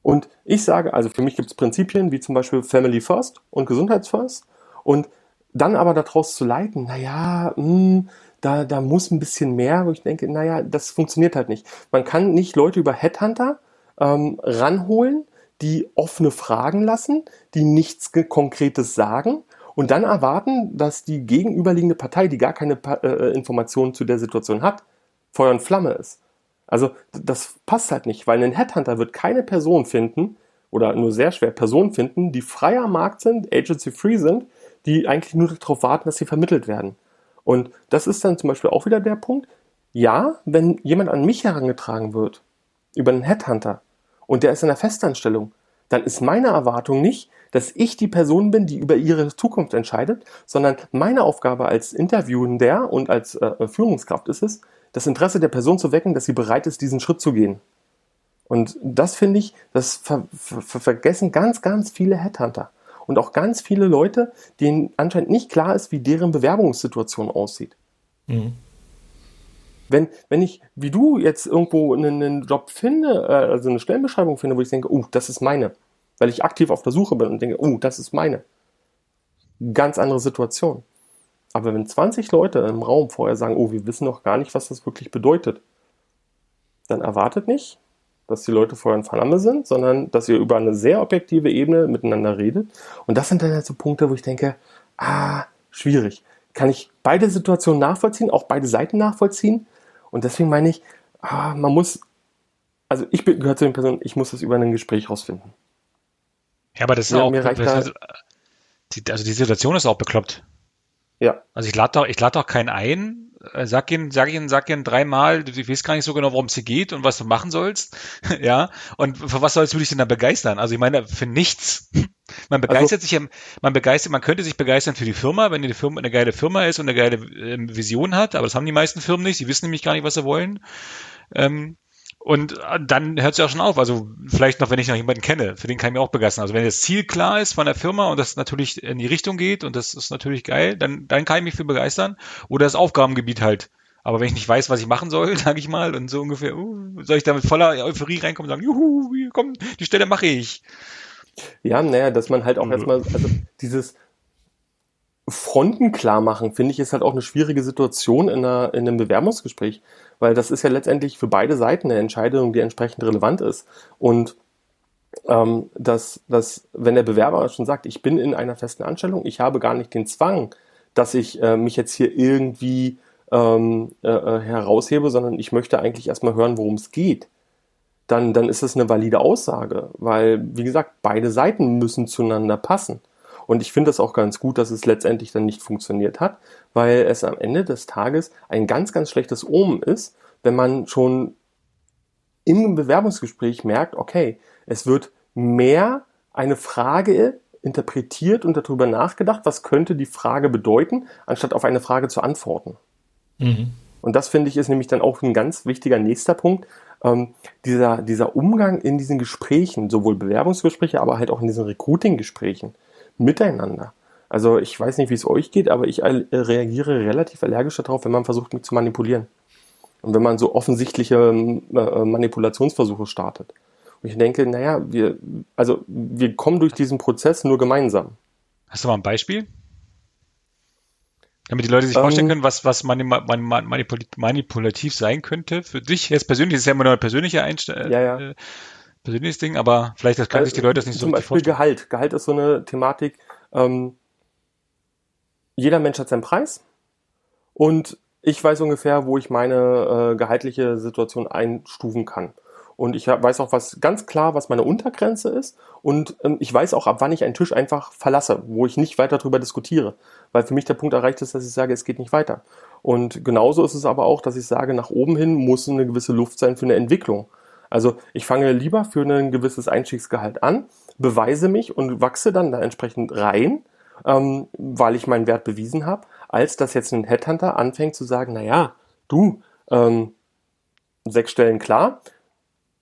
Und ich sage, also für mich gibt es Prinzipien wie zum Beispiel Family First und Gesundheits First. Und dann aber daraus zu leiten, naja, mh, hm, da, da muss ein bisschen mehr, wo ich denke, naja, das funktioniert halt nicht. Man kann nicht Leute über Headhunter ähm, ranholen, die offene Fragen lassen, die nichts Konkretes sagen und dann erwarten, dass die gegenüberliegende Partei, die gar keine äh, Informationen zu der Situation hat, Feuer und Flamme ist. Also das passt halt nicht, weil ein Headhunter wird keine Person finden oder nur sehr schwer Personen finden, die frei am Markt sind, agency-free sind, die eigentlich nur darauf warten, dass sie vermittelt werden. Und das ist dann zum Beispiel auch wieder der Punkt. Ja, wenn jemand an mich herangetragen wird über einen Headhunter und der ist in einer Festanstellung, dann ist meine Erwartung nicht, dass ich die Person bin, die über ihre Zukunft entscheidet, sondern meine Aufgabe als Interviewender und als äh, Führungskraft ist es, das Interesse der Person zu wecken, dass sie bereit ist, diesen Schritt zu gehen. Und das finde ich, das ver ver vergessen ganz, ganz viele Headhunter. Und auch ganz viele Leute, denen anscheinend nicht klar ist, wie deren Bewerbungssituation aussieht. Mhm. Wenn, wenn ich, wie du jetzt irgendwo einen, einen Job finde, äh, also eine Stellenbeschreibung finde, wo ich denke, oh, das ist meine, weil ich aktiv auf der Suche bin und denke, oh, das ist meine. Ganz andere Situation. Aber wenn 20 Leute im Raum vorher sagen, oh, wir wissen noch gar nicht, was das wirklich bedeutet, dann erwartet nicht, dass die Leute vorher in Vernahme sind, sondern dass ihr über eine sehr objektive Ebene miteinander redet. Und das sind dann halt so Punkte, wo ich denke, ah, schwierig. Kann ich beide Situationen nachvollziehen, auch beide Seiten nachvollziehen? Und deswegen meine ich, ah, man muss, also ich gehöre zu den Personen, ich muss das über ein Gespräch rausfinden. Ja, aber das ist ja, auch, das ist, die, also die Situation ist auch bekloppt. Ja. Also ich lade doch, ich lade doch keinen ein, äh, sag ihn, sag ihn, sag ihn dreimal, du weißt gar nicht so genau, worum es hier geht und was du machen sollst. ja. Und für was sollst du dich denn da begeistern? Also ich meine, für nichts. Man begeistert also, sich man begeistert, man könnte sich begeistern für die Firma, wenn die Firma eine geile Firma ist und eine geile äh, Vision hat, aber das haben die meisten Firmen nicht, sie wissen nämlich gar nicht, was sie wollen. Ähm, und äh, dann hört es ja auch schon auf. Also vielleicht noch, wenn ich noch jemanden kenne, für den kann ich mir auch begeistern. Also wenn das Ziel klar ist von der Firma und das natürlich in die Richtung geht und das ist natürlich geil, dann, dann kann ich mich für begeistern. Oder das Aufgabengebiet halt. Aber wenn ich nicht weiß, was ich machen soll, sage ich mal, und so ungefähr, uh, soll ich da mit voller Euphorie reinkommen und sagen, juhu, komm, die Stelle mache ich. Ja, naja, dass man halt auch erstmal, also dieses, Fronten klar machen, finde ich, ist halt auch eine schwierige Situation in, einer, in einem Bewerbungsgespräch, weil das ist ja letztendlich für beide Seiten eine Entscheidung, die entsprechend relevant ist. Und ähm, dass, dass, wenn der Bewerber schon sagt, ich bin in einer festen Anstellung, ich habe gar nicht den Zwang, dass ich äh, mich jetzt hier irgendwie ähm, äh, äh heraushebe, sondern ich möchte eigentlich erstmal hören, worum es geht, dann, dann ist das eine valide Aussage, weil, wie gesagt, beide Seiten müssen zueinander passen. Und ich finde das auch ganz gut, dass es letztendlich dann nicht funktioniert hat, weil es am Ende des Tages ein ganz, ganz schlechtes Omen ist, wenn man schon im Bewerbungsgespräch merkt, okay, es wird mehr eine Frage interpretiert und darüber nachgedacht, was könnte die Frage bedeuten, anstatt auf eine Frage zu antworten. Mhm. Und das finde ich ist nämlich dann auch ein ganz wichtiger nächster Punkt. Ähm, dieser, dieser Umgang in diesen Gesprächen, sowohl Bewerbungsgespräche, aber halt auch in diesen Recruiting-Gesprächen miteinander. Also ich weiß nicht, wie es euch geht, aber ich reagiere relativ allergisch darauf, wenn man versucht, mich zu manipulieren. Und wenn man so offensichtliche äh, Manipulationsversuche startet. Und ich denke, naja, wir, also wir kommen durch diesen Prozess nur gemeinsam. Hast du mal ein Beispiel? Damit die Leute sich vorstellen ähm, können, was, was manipulativ sein könnte für dich jetzt persönlich. Das ist ja immer nur ein persönlicher Einstellung. Ja, ja. Persönliches Ding, aber vielleicht das können also, sich die Leute das nicht so Zum Beispiel vorstellen. Gehalt. Gehalt ist so eine Thematik. Ähm, jeder Mensch hat seinen Preis und ich weiß ungefähr, wo ich meine äh, gehaltliche Situation einstufen kann. Und ich weiß auch was ganz klar, was meine Untergrenze ist. Und ähm, ich weiß auch, ab wann ich einen Tisch einfach verlasse, wo ich nicht weiter darüber diskutiere. Weil für mich der Punkt erreicht ist, dass ich sage, es geht nicht weiter. Und genauso ist es aber auch, dass ich sage, nach oben hin muss eine gewisse Luft sein für eine Entwicklung. Also ich fange lieber für ein gewisses Einstiegsgehalt an, beweise mich und wachse dann da entsprechend rein, ähm, weil ich meinen Wert bewiesen habe, als dass jetzt ein Headhunter anfängt zu sagen, na ja, du, ähm, sechs Stellen klar,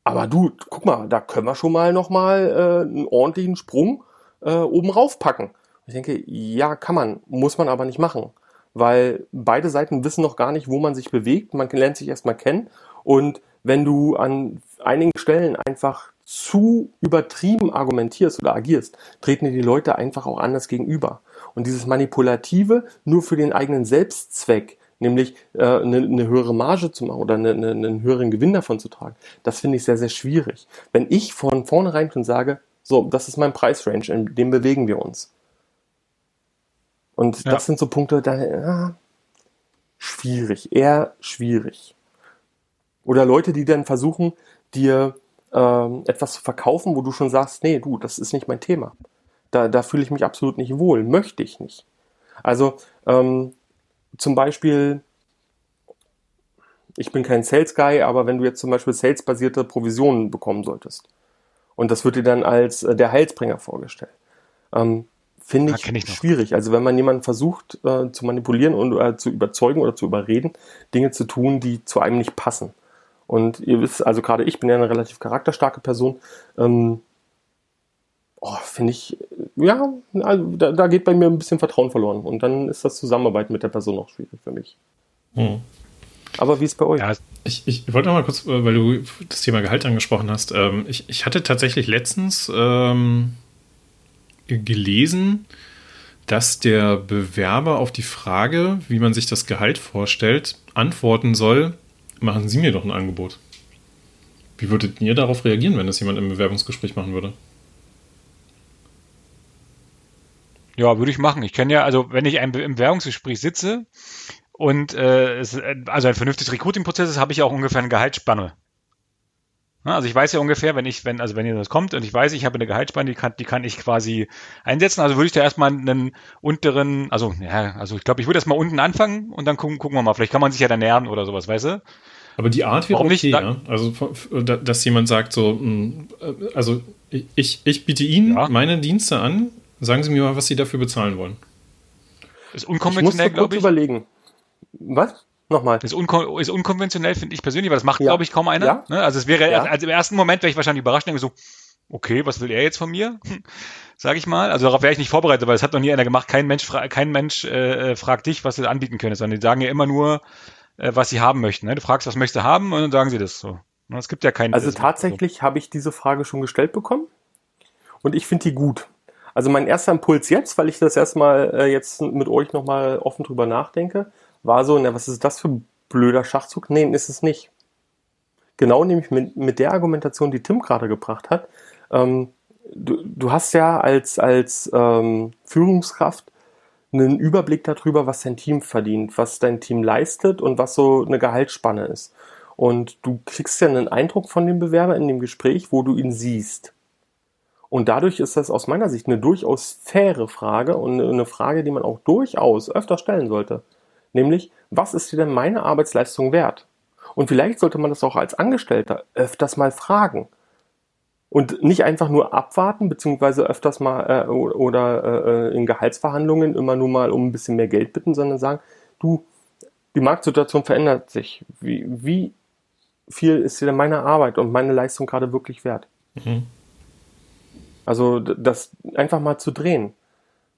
aber du, guck mal, da können wir schon mal nochmal äh, einen ordentlichen Sprung äh, oben raufpacken. Ich denke, ja, kann man, muss man aber nicht machen, weil beide Seiten wissen noch gar nicht, wo man sich bewegt. Man lernt sich erstmal kennen und wenn du an einigen Stellen einfach zu übertrieben argumentierst oder agierst, treten dir die Leute einfach auch anders gegenüber. Und dieses Manipulative nur für den eigenen Selbstzweck, nämlich äh, eine, eine höhere Marge zu machen oder eine, eine, einen höheren Gewinn davon zu tragen, das finde ich sehr, sehr schwierig. Wenn ich von vornherein schon sage, so, das ist mein Preisrange, in dem bewegen wir uns. Und ja. das sind so Punkte, da ja, schwierig, eher schwierig. Oder Leute, die dann versuchen, dir ähm, etwas zu verkaufen, wo du schon sagst, nee, du, das ist nicht mein Thema. Da, da fühle ich mich absolut nicht wohl, möchte ich nicht. Also ähm, zum Beispiel, ich bin kein Sales Guy, aber wenn du jetzt zum Beispiel salesbasierte Provisionen bekommen solltest und das wird dir dann als äh, der Heilsbringer vorgestellt, ähm, finde ich, ich schwierig. Also wenn man jemanden versucht äh, zu manipulieren und äh, zu überzeugen oder zu überreden, Dinge zu tun, die zu einem nicht passen. Und ihr wisst, also gerade ich bin ja eine relativ charakterstarke Person, ähm, oh, finde ich, ja, also da, da, geht bei mir ein bisschen Vertrauen verloren. Und dann ist das Zusammenarbeiten mit der Person auch schwierig für mich. Hm. Aber wie ist bei euch? Ja, ich, ich wollte noch mal kurz, äh, weil du das Thema Gehalt angesprochen hast. Ähm, ich, ich hatte tatsächlich letztens ähm, gelesen, dass der Bewerber auf die Frage, wie man sich das Gehalt vorstellt, antworten soll, machen Sie mir doch ein Angebot. Wie würdet ihr darauf reagieren, wenn das jemand im Bewerbungsgespräch machen würde? Ja, würde ich machen. Ich kenne ja, also wenn ich im Bewerbungsgespräch sitze und äh, es, also ein vernünftiges Recruiting-Prozess ist, habe ich auch ungefähr eine Gehaltsspanne. Also ich weiß ja ungefähr, wenn ich, wenn, also wenn ihr das kommt und ich weiß, ich habe eine Gehaltsspanne, die kann, die kann ich quasi einsetzen. Also würde ich da erstmal einen unteren, also ja, also ich glaube, ich würde erstmal unten anfangen und dann gucken, gucken wir mal. Vielleicht kann man sich ja dann nähern oder sowas, weißt du? Aber die Art wäre Warum okay, nicht? ja. Also, dass jemand sagt so, hm, äh, also ich, ich biete Ihnen ja. meine Dienste an, sagen Sie mir mal, was Sie dafür bezahlen wollen. Ist unkonventionell, glaube ich. überlegen. Was? Nochmal. Ist, unko ist unkonventionell, finde ich persönlich, weil das macht, ja. glaube ich, kaum einer. Ja. Ne? Also es wäre, ja. also im ersten Moment wäre ich wahrscheinlich überrascht und so, okay, was will er jetzt von mir? Sag ich mal. Also darauf wäre ich nicht vorbereitet, weil es hat noch nie einer gemacht. Kein Mensch, kein Mensch äh, äh, fragt dich, was du anbieten könntest, sondern die sagen ja immer nur, äh, was sie haben möchten. Ne? Du fragst, was möchtest du haben und dann sagen sie das so. Ne, es gibt ja keinen. Also tatsächlich so. habe ich diese Frage schon gestellt bekommen und ich finde die gut. Also mein erster Impuls jetzt, weil ich das erstmal äh, jetzt mit euch nochmal offen drüber nachdenke, war so, na, was ist das für ein blöder Schachzug? Nee, ist es nicht. Genau nämlich mit, mit der Argumentation, die Tim gerade gebracht hat. Ähm, du, du hast ja als, als ähm, Führungskraft einen Überblick darüber, was dein Team verdient, was dein Team leistet und was so eine Gehaltsspanne ist. Und du kriegst ja einen Eindruck von dem Bewerber in dem Gespräch, wo du ihn siehst. Und dadurch ist das aus meiner Sicht eine durchaus faire Frage und eine Frage, die man auch durchaus öfter stellen sollte. Nämlich, was ist dir denn meine Arbeitsleistung wert? Und vielleicht sollte man das auch als Angestellter öfters mal fragen und nicht einfach nur abwarten, beziehungsweise öfters mal äh, oder äh, in Gehaltsverhandlungen immer nur mal um ein bisschen mehr Geld bitten, sondern sagen, du, die Marktsituation verändert sich. Wie, wie viel ist dir denn meine Arbeit und meine Leistung gerade wirklich wert? Mhm. Also das einfach mal zu drehen.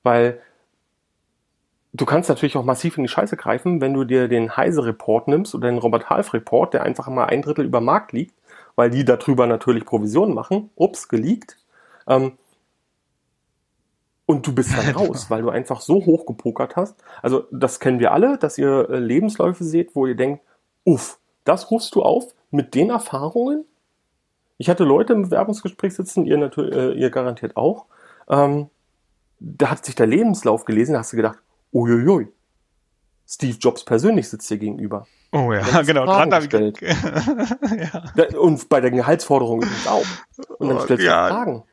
weil du kannst natürlich auch massiv in die Scheiße greifen, wenn du dir den Heise-Report nimmst oder den Robert-Half-Report, der einfach mal ein Drittel über Markt liegt, weil die darüber natürlich Provisionen machen. Ups, geleakt. Ähm, und du bist dann raus, weil du einfach so hoch gepokert hast. Also das kennen wir alle, dass ihr äh, Lebensläufe seht, wo ihr denkt, uff, das rufst du auf mit den Erfahrungen? Ich hatte Leute im Bewerbungsgespräch sitzen, ihr natürlich, äh, ihr garantiert auch. Ähm, da hat sich der Lebenslauf gelesen, da hast du gedacht, uiuiui, Steve Jobs persönlich sitzt dir gegenüber. Oh ja, genau. Fragen gestellt. ja. Und bei der Gehaltsforderung übrigens auch. Und dann oh, stellst du ja. Fragen.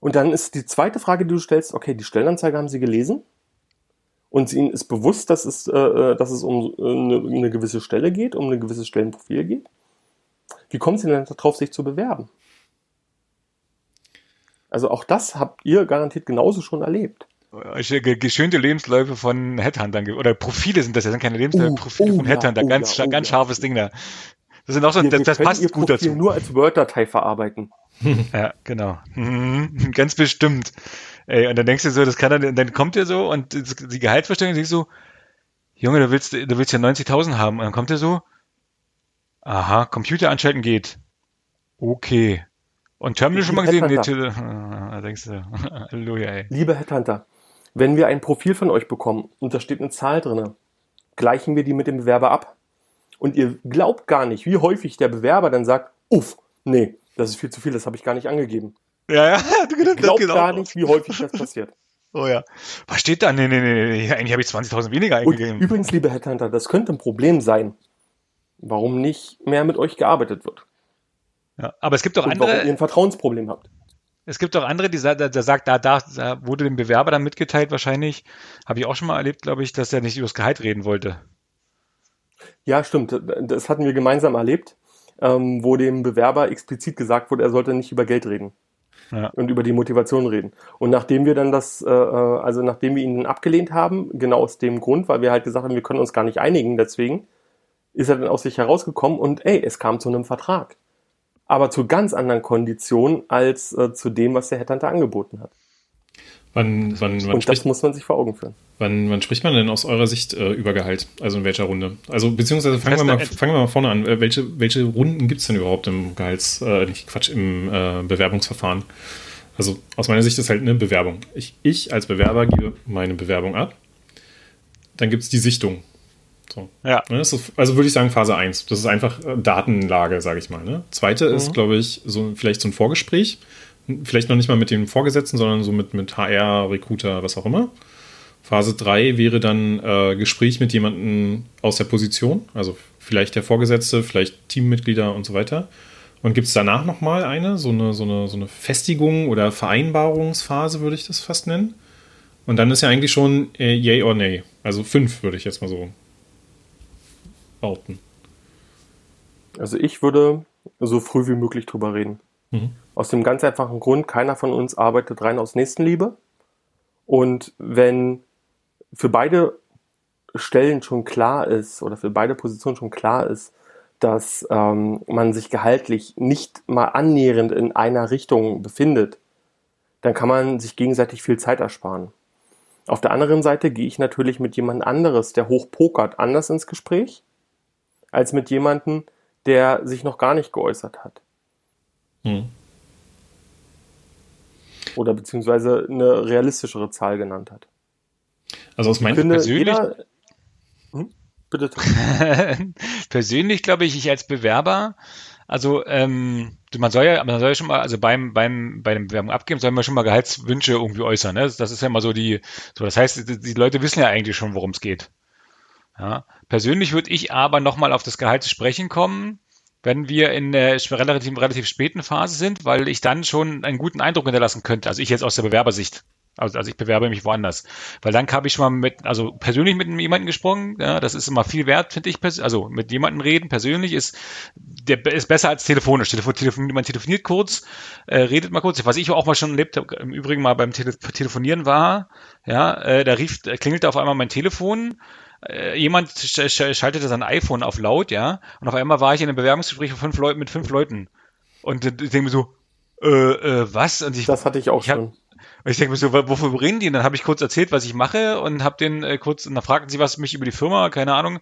Und dann ist die zweite Frage, die du stellst, okay, die Stellenanzeige haben sie gelesen und ihnen ist bewusst, dass es, äh, äh dass es um eine, äh, eine gewisse Stelle geht, um ein gewisses Stellenprofil geht. Wie kommen sie denn darauf, sich zu bewerben? Also auch das habt ihr garantiert genauso schon erlebt. Geschönte Lebensläufe von Headhuntern oder Profile sind das, das sind keine Lebensläufe, uh, Profile oh, von Headhuntern, oh, ganz, ja, oh, ganz scharfes ja. Ding da. Das sind auch so, wir, das, das passt gut Profil dazu. nur als Word-Datei verarbeiten. ja, genau. Mhm, ganz bestimmt. Ey, und dann denkst du so, das kann dann, dann kommt er so und die Gehaltsvorstellung denkst du, Junge, du willst, du willst ja 90.000 haben. Und dann kommt er so, aha, Computer anschalten geht. Okay. Und Terminal schon mal gesehen? Nee, da denkst du, Halleluja, ey. Liebe Headhunter, wenn wir ein Profil von euch bekommen und da steht eine Zahl drin, gleichen wir die mit dem Bewerber ab. Und ihr glaubt gar nicht, wie häufig der Bewerber dann sagt, uff, nee, das ist viel zu viel, das habe ich gar nicht angegeben. Ja, ja, du glaubst genau. gar nicht, wie häufig das passiert. Oh ja. Was steht da? Nee, nee, nee, nee. eigentlich habe ich 20.000 weniger eingegeben. Und übrigens, liebe Headhunter, das könnte ein Problem sein, warum nicht mehr mit euch gearbeitet wird. Ja, aber es gibt doch andere. Warum ihr ein Vertrauensproblem habt. Es gibt doch andere, die da, da sagt, da, da, da wurde dem Bewerber dann mitgeteilt, wahrscheinlich, habe ich auch schon mal erlebt, glaube ich, dass er nicht über das Gehalt reden wollte. Ja, stimmt. Das hatten wir gemeinsam erlebt, ähm, wo dem Bewerber explizit gesagt wurde, er sollte nicht über Geld reden. Ja. Und über die Motivation reden. Und nachdem wir dann das, äh, äh, also nachdem wir ihn abgelehnt haben, genau aus dem Grund, weil wir halt gesagt haben, wir können uns gar nicht einigen, deswegen, ist er dann aus sich herausgekommen und ey, es kam zu einem Vertrag aber zu ganz anderen Konditionen als äh, zu dem, was der Headhunter angeboten hat. Wann, wann, wann Und spricht, das muss man sich vor Augen führen. Wann, wann spricht man denn aus eurer Sicht äh, über Gehalt? Also in welcher Runde? Also beziehungsweise fangen, wir mal, fangen wir mal vorne an. Äh, welche, welche Runden gibt es denn überhaupt im Gehalts, äh, nicht Quatsch, im äh, Bewerbungsverfahren? Also aus meiner Sicht ist halt eine Bewerbung. Ich, ich als Bewerber gebe meine Bewerbung ab. Dann gibt es die Sichtung. So. Ja. Ne, ist, also würde ich sagen Phase 1. Das ist einfach äh, Datenlage, sage ich mal. Ne? Zweite mhm. ist, glaube ich, so vielleicht so ein Vorgespräch. Vielleicht noch nicht mal mit dem Vorgesetzten, sondern so mit, mit HR, Recruiter, was auch immer. Phase 3 wäre dann äh, Gespräch mit jemandem aus der Position, also vielleicht der Vorgesetzte, vielleicht Teammitglieder und so weiter. Und gibt es danach nochmal eine, so eine, so, eine, so eine Festigung oder Vereinbarungsphase, würde ich das fast nennen. Und dann ist ja eigentlich schon äh, Yay or Nay. Also fünf würde ich jetzt mal so behaupten? Also ich würde so früh wie möglich drüber reden. Mhm. Aus dem ganz einfachen Grund, keiner von uns arbeitet rein aus Nächstenliebe. Und wenn für beide Stellen schon klar ist oder für beide Positionen schon klar ist, dass ähm, man sich gehaltlich nicht mal annähernd in einer Richtung befindet, dann kann man sich gegenseitig viel Zeit ersparen. Auf der anderen Seite gehe ich natürlich mit jemand anderes, der hoch pokert, anders ins Gespräch als mit jemandem, der sich noch gar nicht geäußert hat. Hm. Oder beziehungsweise eine realistischere Zahl genannt hat. Also aus meiner persönlich. hm? Bitte. persönlich glaube ich, ich als Bewerber, also ähm, man soll ja, man soll ja schon mal, also beim beim bei dem Bewerbung abgeben, soll man schon mal Gehaltswünsche irgendwie äußern. Ne? Das ist ja immer so die, so das heißt, die Leute wissen ja eigentlich schon, worum es geht. Ja. Persönlich würde ich aber nochmal auf das Gehalt zu sprechen kommen, wenn wir in der relativ, relativ späten Phase sind, weil ich dann schon einen guten Eindruck hinterlassen könnte. Also ich jetzt aus der Bewerbersicht. Also, also ich bewerbe mich woanders. Weil dann habe ich schon mal mit, also persönlich mit jemandem gesprochen, ja, das ist immer viel wert, finde ich. Also mit jemandem reden persönlich ist, der ist besser als telefonisch. Telefon, telefon, man telefoniert kurz, äh, redet mal kurz. Was ich auch mal schon erlebt habe, im Übrigen mal beim Tele Telefonieren war, ja, äh, da rief, klingelte auf einmal mein Telefon jemand sch schaltete sein iPhone auf laut, ja, und auf einmal war ich in einem Bewerbungsgespräch mit fünf, Leuten, mit fünf Leuten. Und ich denke mir so, äh, äh, was? Und ich, das hatte ich auch ich hab, schon. Und ich denke mir so, wofür reden die? Und dann habe ich kurz erzählt, was ich mache und habe den äh, kurz, und dann fragten sie was mich über die Firma, keine Ahnung.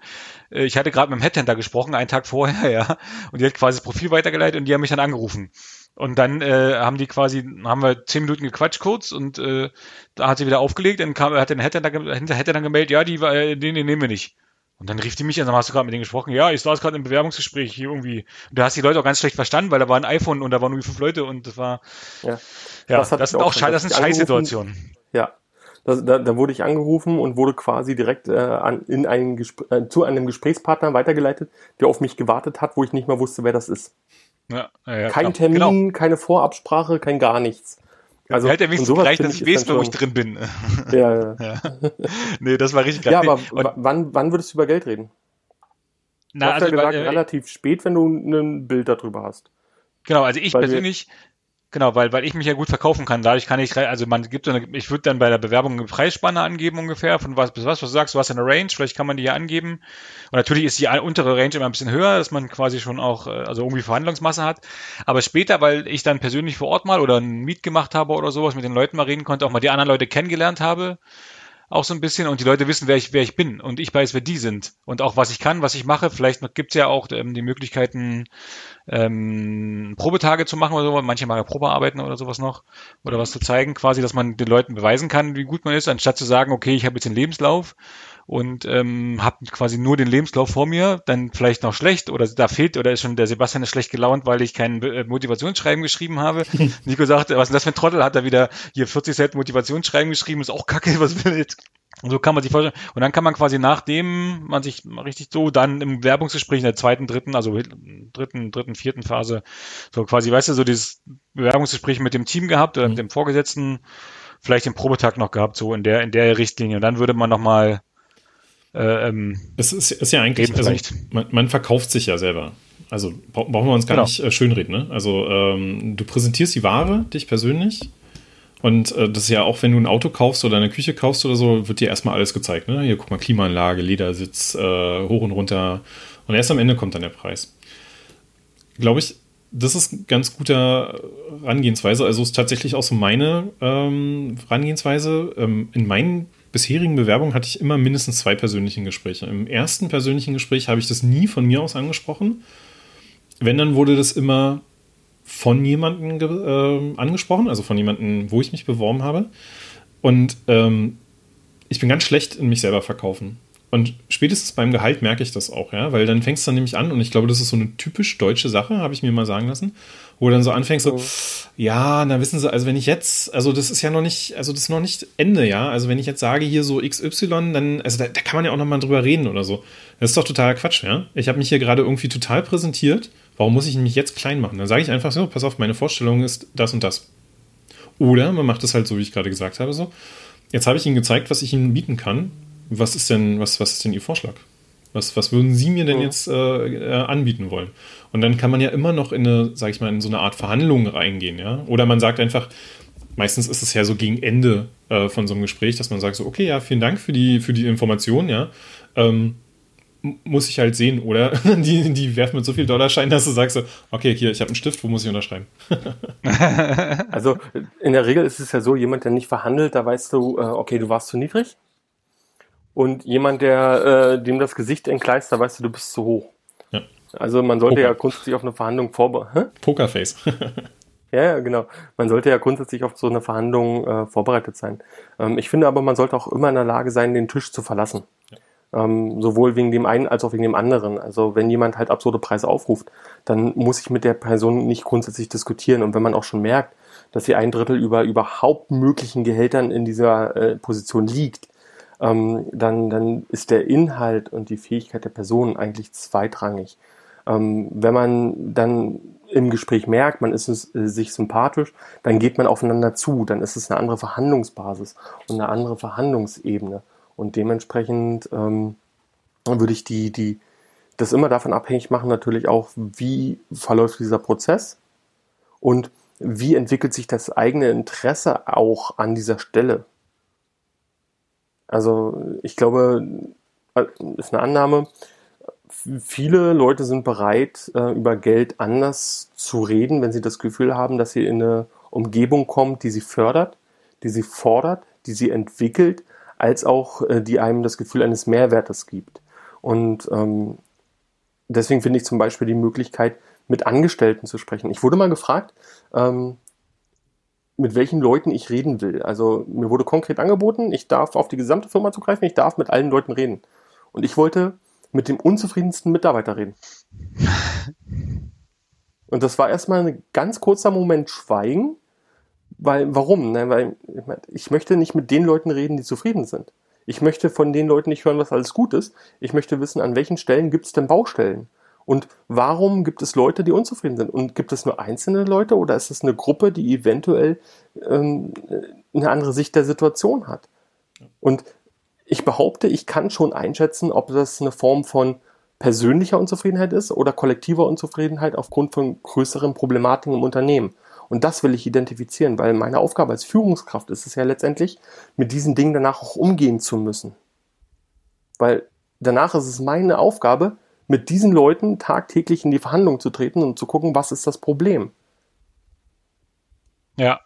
Äh, ich hatte gerade mit dem Headhunter gesprochen, einen Tag vorher, ja. Und die hat quasi das Profil weitergeleitet und die haben mich dann angerufen. Und dann äh, haben die quasi, haben wir zehn Minuten gequatscht kurz und äh, da hat sie wieder aufgelegt, dann kam, hat den Headhunter, Headhunter dann gemeldet, ja, die, äh, den, den nehmen wir nicht. Und dann rief die mich an, dann hast du gerade mit denen gesprochen, ja, ich saß gerade im Bewerbungsgespräch hier irgendwie. Und du hast die Leute auch ganz schlecht verstanden, weil da war ein iPhone und da waren nur fünf Leute und das war, ja, ja das, das sind auch, auch das sind Scheißsituationen. Ja, das, da, da wurde ich angerufen und wurde quasi direkt äh, an, in einen äh, zu einem Gesprächspartner weitergeleitet, der auf mich gewartet hat, wo ich nicht mehr wusste, wer das ist. Ja, ja, kein klar. Termin, genau. keine Vorabsprache, kein gar nichts. Also hätte er wenigstens gereicht, dass ich weiß, wo ich drin bin. Ja, ja. ja. nee, das war richtig geil. Ja, aber und, wann, wann würdest du über Geld reden? Na, du hast also, ja gesagt, äh, relativ spät, wenn du ein Bild darüber hast. Genau, also ich Weil persönlich, Genau, weil, weil ich mich ja gut verkaufen kann. Dadurch kann ich, also man gibt so eine, ich würde dann bei der Bewerbung eine Preisspanne angeben ungefähr, von was bis was, was du sagst, du hast eine Range, vielleicht kann man die ja angeben. Und natürlich ist die untere Range immer ein bisschen höher, dass man quasi schon auch, äh, also irgendwie Verhandlungsmasse hat. Aber später, weil ich dann persönlich vor Ort mal oder ein Meet gemacht habe oder sowas, mit den Leuten mal reden konnte, auch mal die anderen Leute kennengelernt habe, auch so ein bisschen und die Leute wissen, wer ich, wer ich bin und ich weiß, wer die sind und auch was ich kann, was ich mache. Vielleicht gibt's ja auch ähm, die Möglichkeiten, ähm, Probetage zu machen oder so. Manche machen ja Probearbeiten oder sowas noch oder was zu zeigen, quasi, dass man den Leuten beweisen kann, wie gut man ist, anstatt zu sagen, okay, ich habe jetzt den Lebenslauf und ähm, habe quasi nur den Lebenslauf vor mir, dann vielleicht noch schlecht oder da fehlt oder ist schon der Sebastian ist schlecht gelaunt, weil ich kein äh, Motivationsschreiben geschrieben habe. Nico sagt, was ist das für ein Trottel? Hat er wieder hier 40 Seiten Motivationsschreiben geschrieben? Ist auch kacke, was will ich? Und so kann man sich vorstellen. Und dann kann man quasi nachdem man sich richtig so dann im Werbungsgespräch in der zweiten, dritten, also dritten, dritten, vierten Phase, so quasi, weißt du, so dieses Bewerbungsgespräch mit dem Team gehabt oder mit mhm. dem Vorgesetzten, vielleicht den Probetag noch gehabt, so in der, in der Richtlinie. Und dann würde man nochmal ähm, es ist, ist ja eigentlich, also, man, man, verkauft sich ja selber. Also brauchen wir uns gar genau. nicht äh, schönreden. Ne? Also ähm, du präsentierst die Ware, dich persönlich. Und äh, das ist ja auch, wenn du ein Auto kaufst oder eine Küche kaufst oder so, wird dir erstmal alles gezeigt. Ne? Hier, guck mal, Klimaanlage, Ledersitz, äh, hoch und runter. Und erst am Ende kommt dann der Preis. Glaube ich, das ist ganz guter Herangehensweise. Also ist tatsächlich auch so meine ähm, Herangehensweise. Ähm, in meinen bisherigen Bewerbungen hatte ich immer mindestens zwei persönliche Gespräche. Im ersten persönlichen Gespräch habe ich das nie von mir aus angesprochen. Wenn, dann wurde das immer von jemandem äh, angesprochen, also von jemandem, wo ich mich beworben habe. Und ähm, ich bin ganz schlecht in mich selber verkaufen. Und spätestens beim Gehalt merke ich das auch, ja, weil dann fängst du dann nämlich an und ich glaube, das ist so eine typisch deutsche Sache, habe ich mir mal sagen lassen, wo du dann so anfängst, so, oh. ja, na wissen Sie, also wenn ich jetzt, also das ist ja noch nicht, also das ist noch nicht Ende, ja, also wenn ich jetzt sage hier so XY, dann, also da, da kann man ja auch nochmal drüber reden oder so. Das ist doch totaler Quatsch, ja. Ich habe mich hier gerade irgendwie total präsentiert, warum muss ich mich jetzt klein machen? Dann sage ich einfach so, pass auf, meine Vorstellung ist das und das. Oder man macht es halt so, wie ich gerade gesagt habe, so. Jetzt habe ich Ihnen gezeigt, was ich Ihnen bieten kann was ist denn, was, was ist denn Ihr Vorschlag? Was, was würden Sie mir denn jetzt äh, äh, anbieten wollen? Und dann kann man ja immer noch in eine, sag ich mal, in so eine Art Verhandlung reingehen, ja. Oder man sagt einfach, meistens ist es ja so gegen Ende äh, von so einem Gespräch, dass man sagt so, okay, ja, vielen Dank für die, für die Information, ja. Ähm, muss ich halt sehen, oder die, die werfen mit so viel Dollarschein, dass du sagst so, okay, hier, ich habe einen Stift, wo muss ich unterschreiben? also in der Regel ist es ja so, jemand, der nicht verhandelt, da weißt du, äh, okay, du warst zu niedrig, und jemand, der äh, dem das Gesicht entgleist, da weißt du, du bist zu hoch. Ja. Also man sollte Poker. ja grundsätzlich auf eine Verhandlung vorbereiten. Pokerface. ja, ja, genau. Man sollte ja grundsätzlich auf so eine Verhandlung äh, vorbereitet sein. Ähm, ich finde aber, man sollte auch immer in der Lage sein, den Tisch zu verlassen. Ja. Ähm, sowohl wegen dem einen als auch wegen dem anderen. Also wenn jemand halt absurde Preise aufruft, dann muss ich mit der Person nicht grundsätzlich diskutieren. Und wenn man auch schon merkt, dass sie ein Drittel über überhaupt möglichen Gehältern in dieser äh, Position liegt, ähm, dann, dann ist der Inhalt und die Fähigkeit der Person eigentlich zweitrangig. Ähm, wenn man dann im Gespräch merkt, man ist äh, sich sympathisch, dann geht man aufeinander zu, dann ist es eine andere Verhandlungsbasis und eine andere Verhandlungsebene. Und dementsprechend ähm, würde ich die, die, das immer davon abhängig machen, natürlich auch, wie verläuft dieser Prozess und wie entwickelt sich das eigene Interesse auch an dieser Stelle. Also ich glaube, äh, ist eine Annahme, viele Leute sind bereit, äh, über Geld anders zu reden, wenn sie das Gefühl haben, dass sie in eine Umgebung kommt, die sie fördert, die sie fordert, die sie entwickelt, als auch äh, die einem das Gefühl eines Mehrwertes gibt. Und ähm, deswegen finde ich zum Beispiel die Möglichkeit, mit Angestellten zu sprechen. Ich wurde mal gefragt, ähm, mit welchen Leuten ich reden will. Also mir wurde konkret angeboten, ich darf auf die gesamte Firma zugreifen, ich darf mit allen Leuten reden. Und ich wollte mit dem unzufriedensten Mitarbeiter reden. Und das war erstmal ein ganz kurzer Moment Schweigen, weil, warum? Ne, weil ich möchte nicht mit den Leuten reden, die zufrieden sind. Ich möchte von den Leuten nicht hören, was alles gut ist. Ich möchte wissen, an welchen Stellen gibt es denn Baustellen? Und warum gibt es Leute, die unzufrieden sind? Und gibt es nur einzelne Leute oder ist es eine Gruppe, die eventuell ähm, eine andere Sicht der Situation hat? Und ich behaupte, ich kann schon einschätzen, ob das eine Form von persönlicher Unzufriedenheit ist oder kollektiver Unzufriedenheit aufgrund von größeren Problematiken im Unternehmen. Und das will ich identifizieren, weil meine Aufgabe als Führungskraft ist es ja letztendlich, mit diesen Dingen danach auch umgehen zu müssen. Weil danach ist es meine Aufgabe, mit diesen Leuten tagtäglich in die Verhandlung zu treten und zu gucken, was ist das Problem. Ja.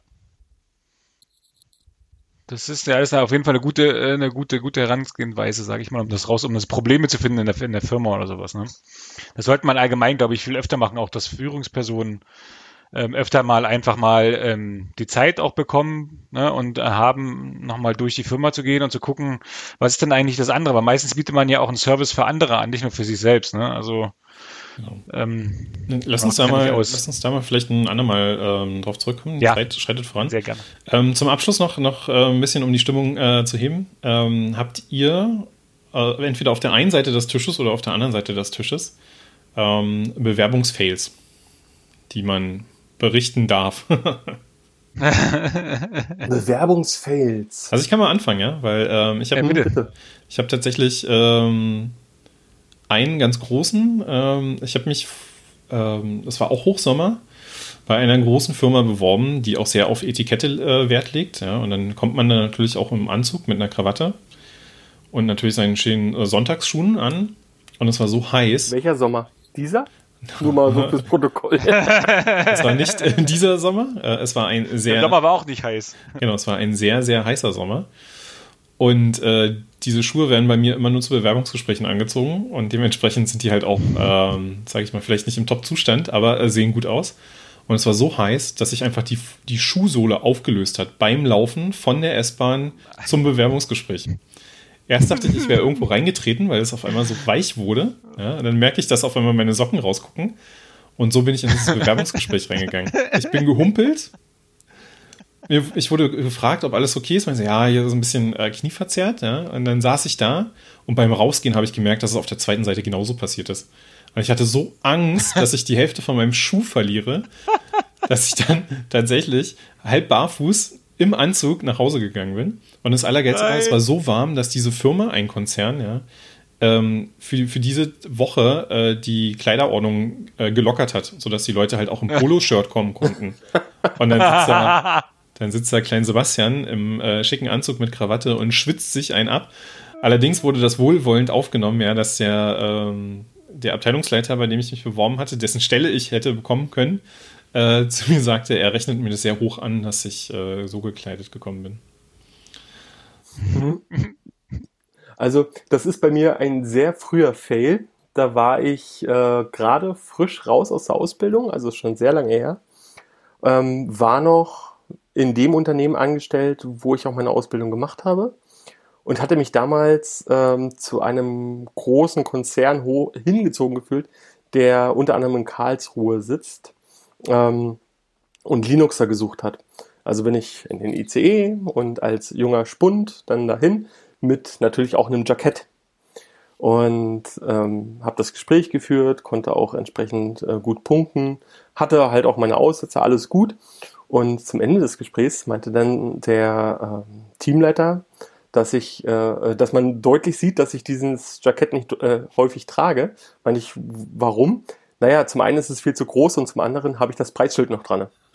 Das ist ja ist auf jeden Fall eine gute, äh, eine gute, gute Herangehensweise, sage ich mal, um das raus, um das Probleme zu finden in der, in der Firma oder sowas. Ne? Das sollte man allgemein, glaube ich, viel öfter machen, auch dass Führungspersonen ähm, öfter mal einfach mal ähm, die Zeit auch bekommen ne, und äh, haben, nochmal durch die Firma zu gehen und zu gucken, was ist denn eigentlich das andere? Weil meistens bietet man ja auch einen Service für andere an, nicht nur für sich selbst. Ne? Also Genau. Ähm, lass, uns da mal, lass uns da mal vielleicht ein andermal ähm, drauf zurückkommen. Ja. Schreit, schreitet voran. Sehr gerne. Ähm, zum Abschluss noch, noch äh, ein bisschen, um die Stimmung äh, zu heben. Ähm, habt ihr äh, entweder auf der einen Seite des Tisches oder auf der anderen Seite des Tisches ähm, Bewerbungsfails, die man berichten darf. Bewerbungsfails. Also ich kann mal anfangen, ja, weil ähm, ich habe ja, ich habe tatsächlich ähm, einen ganz großen. Ähm, ich habe mich, ähm, das war auch Hochsommer, bei einer großen Firma beworben, die auch sehr auf Etikette äh, Wert legt. Ja, und dann kommt man da natürlich auch im Anzug mit einer Krawatte und natürlich seinen schönen äh, Sonntagsschuhen an. Und es war so heiß. Welcher Sommer? Dieser? Nur mal so fürs Protokoll. es war nicht in dieser Sommer. Äh, es war ein sehr. Der Sommer war auch nicht heiß. Genau, es war ein sehr, sehr heißer Sommer. Und äh, diese Schuhe werden bei mir immer nur zu Bewerbungsgesprächen angezogen und dementsprechend sind die halt auch, ähm, sage ich mal, vielleicht nicht im Top-Zustand, aber äh, sehen gut aus. Und es war so heiß, dass sich einfach die, die Schuhsohle aufgelöst hat beim Laufen von der S-Bahn zum Bewerbungsgespräch. Erst dachte ich, ich wäre irgendwo reingetreten, weil es auf einmal so weich wurde. Ja, dann merke ich, dass auf einmal meine Socken rausgucken. Und so bin ich in dieses Bewerbungsgespräch reingegangen. Ich bin gehumpelt. Ich wurde gefragt, ob alles okay ist. So, ja, hier ist ein bisschen äh, knieverzerrt. Ja? Und dann saß ich da und beim Rausgehen habe ich gemerkt, dass es auf der zweiten Seite genauso passiert ist. Und ich hatte so Angst, dass ich die Hälfte von meinem Schuh verliere, dass ich dann tatsächlich halb barfuß im Anzug nach Hause gegangen bin. Und das Allergeilste war, es war so warm, dass diese Firma, ein Konzern, ja, ähm, für, für diese Woche äh, die Kleiderordnung äh, gelockert hat, sodass die Leute halt auch im Poloshirt kommen konnten. Und dann sitzt da, dann sitzt da Klein Sebastian im äh, schicken Anzug mit Krawatte und schwitzt sich einen ab. Allerdings wurde das wohlwollend aufgenommen, ja, dass der, ähm, der Abteilungsleiter, bei dem ich mich beworben hatte, dessen Stelle ich hätte bekommen können, äh, zu mir sagte, er rechnet mir das sehr hoch an, dass ich äh, so gekleidet gekommen bin. Mhm. Also, das ist bei mir ein sehr früher Fail. Da war ich äh, gerade frisch raus aus der Ausbildung, also schon sehr lange her. Ähm, war noch in dem Unternehmen angestellt, wo ich auch meine Ausbildung gemacht habe und hatte mich damals ähm, zu einem großen Konzern hingezogen gefühlt, der unter anderem in Karlsruhe sitzt ähm, und Linuxer gesucht hat. Also bin ich in den ICE und als junger Spund dann dahin mit natürlich auch einem Jackett und ähm, habe das Gespräch geführt, konnte auch entsprechend äh, gut punkten, hatte halt auch meine Aussätze, alles gut. Und zum Ende des Gesprächs meinte dann der äh, Teamleiter, dass ich, äh, dass man deutlich sieht, dass ich dieses Jackett nicht äh, häufig trage. Meinte ich, warum? Naja, zum einen ist es viel zu groß und zum anderen habe ich das Preisschild noch dran.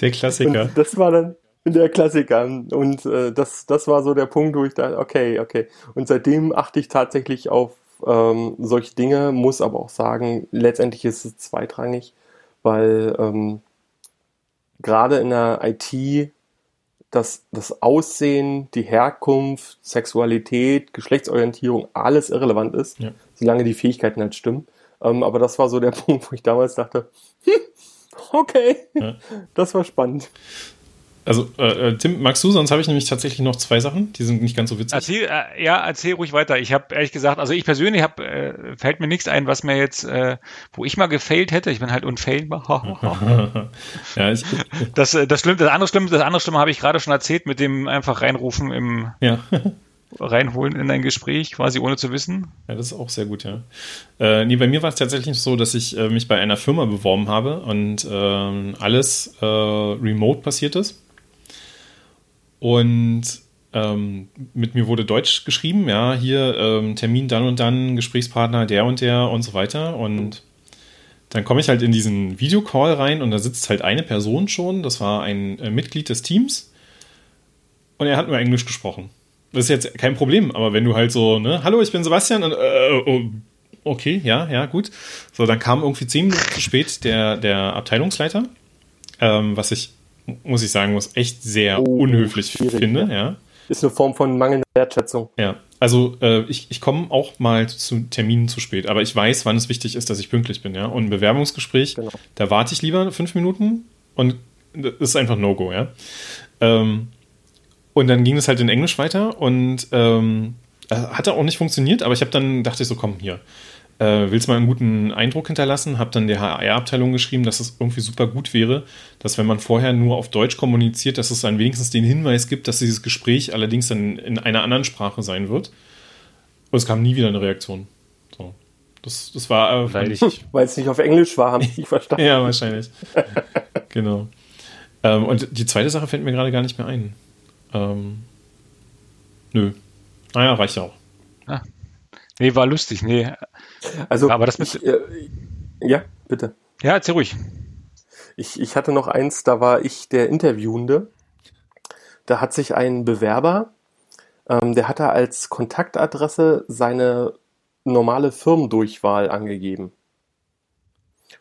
der Klassiker. Und das war dann der Klassiker. Und äh, das, das war so der Punkt, wo ich dachte, okay, okay. Und seitdem achte ich tatsächlich auf ähm, solche Dinge, muss aber auch sagen, letztendlich ist es zweitrangig, weil ähm, gerade in der IT dass das Aussehen, die Herkunft, Sexualität, Geschlechtsorientierung alles irrelevant ist, ja. solange die Fähigkeiten halt stimmen. Ähm, aber das war so der Punkt, wo ich damals dachte, hm, okay, ja. das war spannend. Also, äh, äh, Tim, magst du? Sonst habe ich nämlich tatsächlich noch zwei Sachen, die sind nicht ganz so witzig. Erzähl, äh, ja, erzähl ruhig weiter. Ich habe ehrlich gesagt, also ich persönlich habe, äh, fällt mir nichts ein, was mir jetzt, äh, wo ich mal gefailt hätte. Ich bin halt unfailbar. ja, ich, das, äh, das, Schlimme, das andere Schlimme, das andere Schlimme habe ich gerade schon erzählt mit dem einfach reinrufen im. Ja. reinholen in ein Gespräch, quasi ohne zu wissen. Ja, das ist auch sehr gut, ja. Äh, nee, bei mir war es tatsächlich so, dass ich äh, mich bei einer Firma beworben habe und äh, alles äh, remote passiert ist. Und ähm, mit mir wurde Deutsch geschrieben, ja, hier ähm, Termin dann und dann, Gesprächspartner der und der und so weiter. Und dann komme ich halt in diesen Videocall rein und da sitzt halt eine Person schon, das war ein äh, Mitglied des Teams und er hat nur Englisch gesprochen. Das ist jetzt kein Problem, aber wenn du halt so, ne, hallo, ich bin Sebastian und äh, oh, okay, ja, ja, gut. So, dann kam irgendwie zehn Minuten zu spät der, der Abteilungsleiter, ähm, was ich muss ich sagen, muss echt sehr oh, unhöflich finde. Ja. ja. Ist eine Form von mangelnder Wertschätzung. Ja, also äh, ich, ich komme auch mal zu Terminen zu spät, aber ich weiß, wann es wichtig ist, dass ich pünktlich bin. Ja? Und ein Bewerbungsgespräch, genau. da warte ich lieber fünf Minuten und das ist einfach No-Go. Ja? Ähm, und dann ging es halt in Englisch weiter und ähm, äh, hat auch nicht funktioniert, aber ich habe dann, dachte ich so, komm, hier, äh, willst mal einen guten Eindruck hinterlassen, habe dann der HR-Abteilung geschrieben, dass es irgendwie super gut wäre, dass wenn man vorher nur auf Deutsch kommuniziert, dass es dann wenigstens den Hinweis gibt, dass dieses Gespräch allerdings dann in einer anderen Sprache sein wird. Und es kam nie wieder eine Reaktion. So. Das, das war. Äh, Weil, ich, weil es nicht auf Englisch war, haben die nicht verstanden. ja, wahrscheinlich. genau. Ähm, und die zweite Sache fällt mir gerade gar nicht mehr ein. Ähm, nö. Naja, ah reicht auch. Ah. Nee, war lustig. Nee, also, aber das mit. Ich, äh, ja, bitte. Ja, erzähl ruhig. Ich, ich hatte noch eins, da war ich der Interviewende. Da hat sich ein Bewerber, ähm, der hatte als Kontaktadresse seine normale Firmendurchwahl angegeben.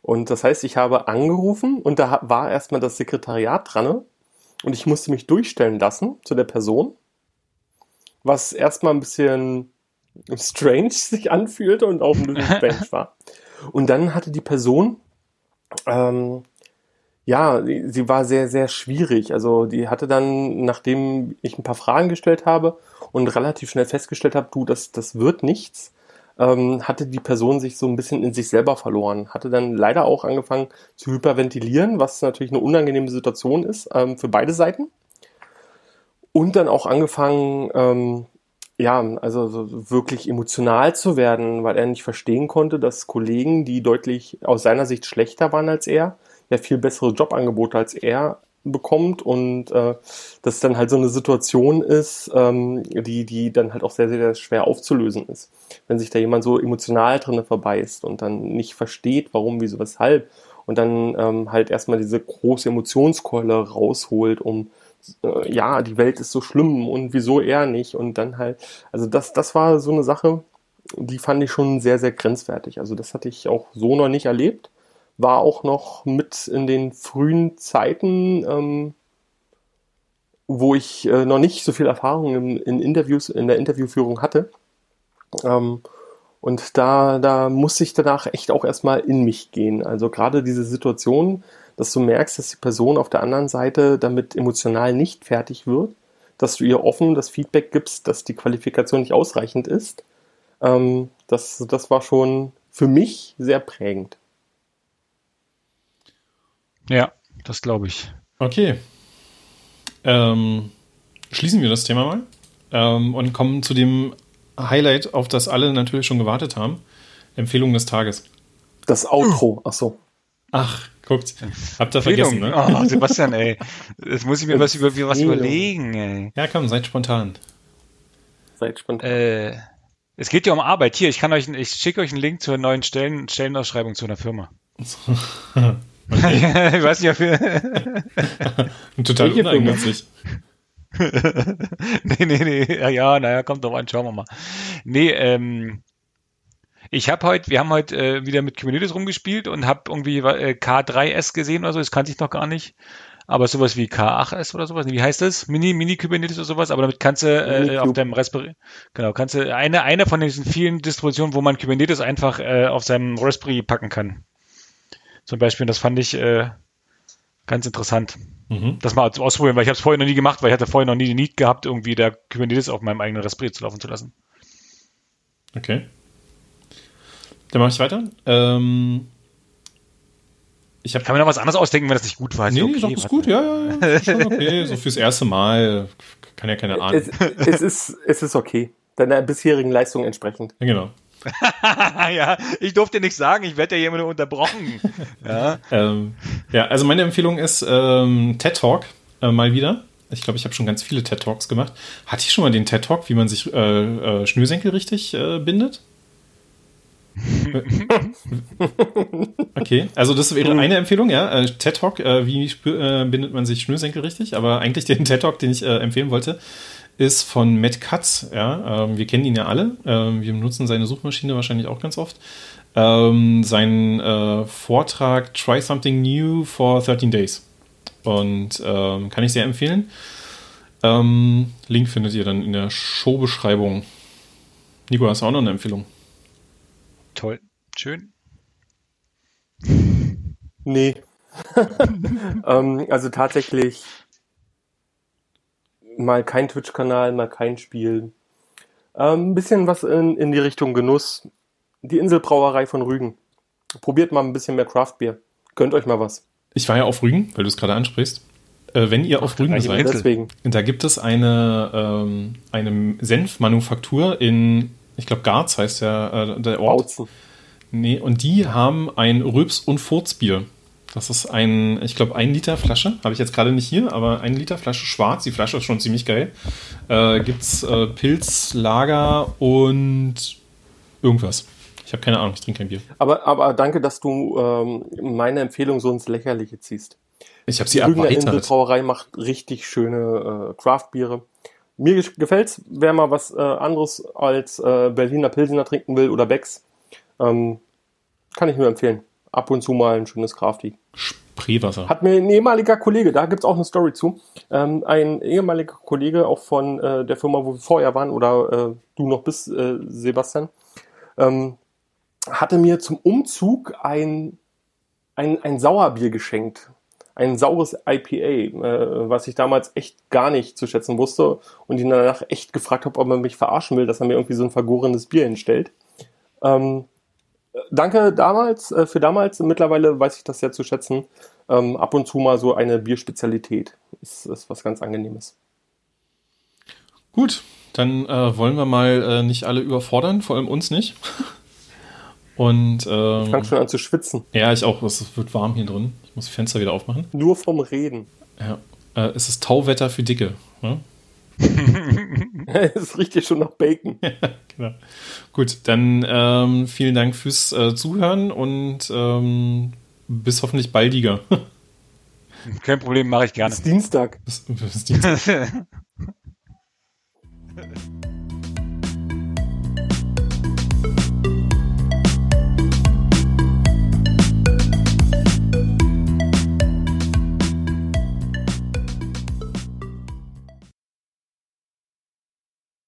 Und das heißt, ich habe angerufen und da war erstmal das Sekretariat dran und ich musste mich durchstellen lassen zu der Person, was erstmal ein bisschen strange sich anfühlte und auch ein bisschen strange war. Und dann hatte die Person, ähm, ja, sie war sehr, sehr schwierig. Also die hatte dann, nachdem ich ein paar Fragen gestellt habe und relativ schnell festgestellt habe, du, das, das wird nichts, ähm, hatte die Person sich so ein bisschen in sich selber verloren. Hatte dann leider auch angefangen zu hyperventilieren, was natürlich eine unangenehme Situation ist ähm, für beide Seiten. Und dann auch angefangen, ähm, ja, also so wirklich emotional zu werden, weil er nicht verstehen konnte, dass Kollegen, die deutlich aus seiner Sicht schlechter waren als er, ja viel bessere Jobangebote als er bekommt und äh, das dann halt so eine Situation ist, ähm, die, die dann halt auch sehr, sehr schwer aufzulösen ist. Wenn sich da jemand so emotional drinne verbeißt und dann nicht versteht, warum, wieso, weshalb und dann ähm, halt erstmal diese große Emotionskeule rausholt, um äh, ja, die Welt ist so schlimm und wieso er nicht und dann halt, also das, das war so eine Sache, die fand ich schon sehr, sehr grenzwertig. Also das hatte ich auch so noch nicht erlebt. War auch noch mit in den frühen Zeiten, ähm, wo ich äh, noch nicht so viel Erfahrung in, in, Interviews, in der Interviewführung hatte. Ähm, und da, da musste ich danach echt auch erstmal in mich gehen. Also gerade diese Situation, dass du merkst, dass die Person auf der anderen Seite damit emotional nicht fertig wird, dass du ihr offen das Feedback gibst, dass die Qualifikation nicht ausreichend ist. Ähm, das, das war schon für mich sehr prägend. Ja, das glaube ich. Okay. Ähm, schließen wir das Thema mal ähm, und kommen zu dem Highlight, auf das alle natürlich schon gewartet haben. Empfehlung des Tages. Das Outro, ach so. Ach, guckt. Habt ihr vergessen, ne? Oh, Sebastian, ey. Jetzt muss ich mir was, über, was überlegen, ey. Ja, komm, seid spontan. Seid spontan. Äh, es geht ja um Arbeit. Hier, ich kann euch, ich schicke euch einen Link zur neuen Stellen, Stellenausschreibung zu einer Firma. ich weiß nicht, ob ihr. Total uneigennützig. nee, nee, nee. Ja, ja, naja, kommt doch an, schauen wir mal. Nee, ähm, ich habe heute, wir haben heute äh, wieder mit Kubernetes rumgespielt und habe irgendwie äh, K3S gesehen oder so, das kannte ich noch gar nicht. aber sowas wie K8S oder sowas, wie heißt das? Mini, Mini Kubernetes oder sowas, aber damit kannst du äh, auf deinem Raspberry, genau, kannst du eine, eine von diesen vielen Distributionen, wo man Kubernetes einfach äh, auf seinem Raspberry packen kann. Zum Beispiel, das fand ich äh, ganz interessant. Mhm. Das mal ausprobieren, weil ich habe es vorher noch nie gemacht, weil ich hatte vorher noch nie die Need gehabt, irgendwie der Kubernetes auf meinem eigenen Raspberry zu laufen zu lassen. Okay. Dann mache ich weiter. Ähm, ich hab, kann mir noch was anderes ausdenken, wenn das nicht gut war. Nee, okay, doch, ist gut, ja, ja, ja. Schon okay. so fürs erste Mal kann ja keine Ahnung. Es, es, ist, es ist okay. Deiner bisherigen Leistung entsprechend. Ja, genau. ja, ich durfte nichts sagen, ich werde ja jemand unterbrochen. ja. Ähm, ja, also meine Empfehlung ist ähm, TED Talk äh, mal wieder. Ich glaube, ich habe schon ganz viele TED Talks gemacht. Hatte ich schon mal den TED Talk, wie man sich äh, äh, Schnürsenkel richtig äh, bindet? okay, also das wäre eine Empfehlung, ja. Äh, TED Talk, äh, wie bindet man sich Schnürsenkel richtig? Aber eigentlich den TED Talk, den ich empfehlen wollte, ist von Matt Katz. Ja, ähm, wir kennen ihn ja alle. Ähm, wir benutzen seine Suchmaschine wahrscheinlich auch ganz oft. Ähm, sein äh, Vortrag Try Something New for 13 Days. Und ähm, kann ich sehr empfehlen. Ähm, Link findet ihr dann in der Showbeschreibung. Nico, hast du auch noch eine Empfehlung? Toll. Schön. Nee. ähm, also tatsächlich mal kein Twitch-Kanal, mal kein Spiel. Ähm, ein bisschen was in, in die Richtung Genuss. Die Inselbrauerei von Rügen. Probiert mal ein bisschen mehr Craftbier. Gönnt euch mal was. Ich war ja auf Rügen, weil du es gerade ansprichst. Äh, wenn ihr auf Rügen seid, deswegen. da gibt es eine, ähm, eine Senfmanufaktur in ich glaube Garz heißt ja äh, der Ort. Bautzen. Nee, und die haben ein Röps- und Furzbier. Das ist ein, ich glaube, ein Liter Flasche. Habe ich jetzt gerade nicht hier, aber ein Liter Flasche schwarz. Die Flasche ist schon ziemlich geil. Äh, es äh, Pilz, Lager und irgendwas. Ich habe keine Ahnung, ich trinke kein Bier. Aber, aber danke, dass du ähm, meine Empfehlung so ins Lächerliche ziehst. Ich habe sie Die erweitert. Brauerei macht richtig schöne äh, Craft-Biere. Mir gefällt's, wer mal was äh, anderes als äh, Berliner Pilsener trinken will oder Becks, ähm, kann ich nur empfehlen. Ab und zu mal ein schönes Crafty. Spreewasser. Hat mir ein ehemaliger Kollege, da gibt's auch eine Story zu, ähm, ein ehemaliger Kollege auch von äh, der Firma, wo wir vorher waren, oder äh, du noch bist, äh, Sebastian, ähm, hatte mir zum Umzug ein, ein, ein Sauerbier geschenkt ein saures IPA, äh, was ich damals echt gar nicht zu schätzen wusste und ihn danach echt gefragt habe, ob er mich verarschen will, dass er mir irgendwie so ein vergorenes Bier hinstellt. Ähm, danke damals, äh, für damals. Mittlerweile weiß ich das sehr zu schätzen. Ähm, ab und zu mal so eine Bierspezialität ist, ist was ganz Angenehmes. Gut, dann äh, wollen wir mal äh, nicht alle überfordern, vor allem uns nicht. Und, ähm, ich fange schon an zu schwitzen. Ja, ich auch. Es wird warm hier drin. Ich muss die Fenster wieder aufmachen. Nur vom Reden. Ja. Äh, es ist Tauwetter für Dicke. Ne? es riecht hier schon nach Bacon. ja, genau. Gut, dann ähm, vielen Dank fürs äh, Zuhören und ähm, bis hoffentlich baldiger. Kein Problem, mache ich gerne. Bis Dienstag. Bis, bis Dienstag.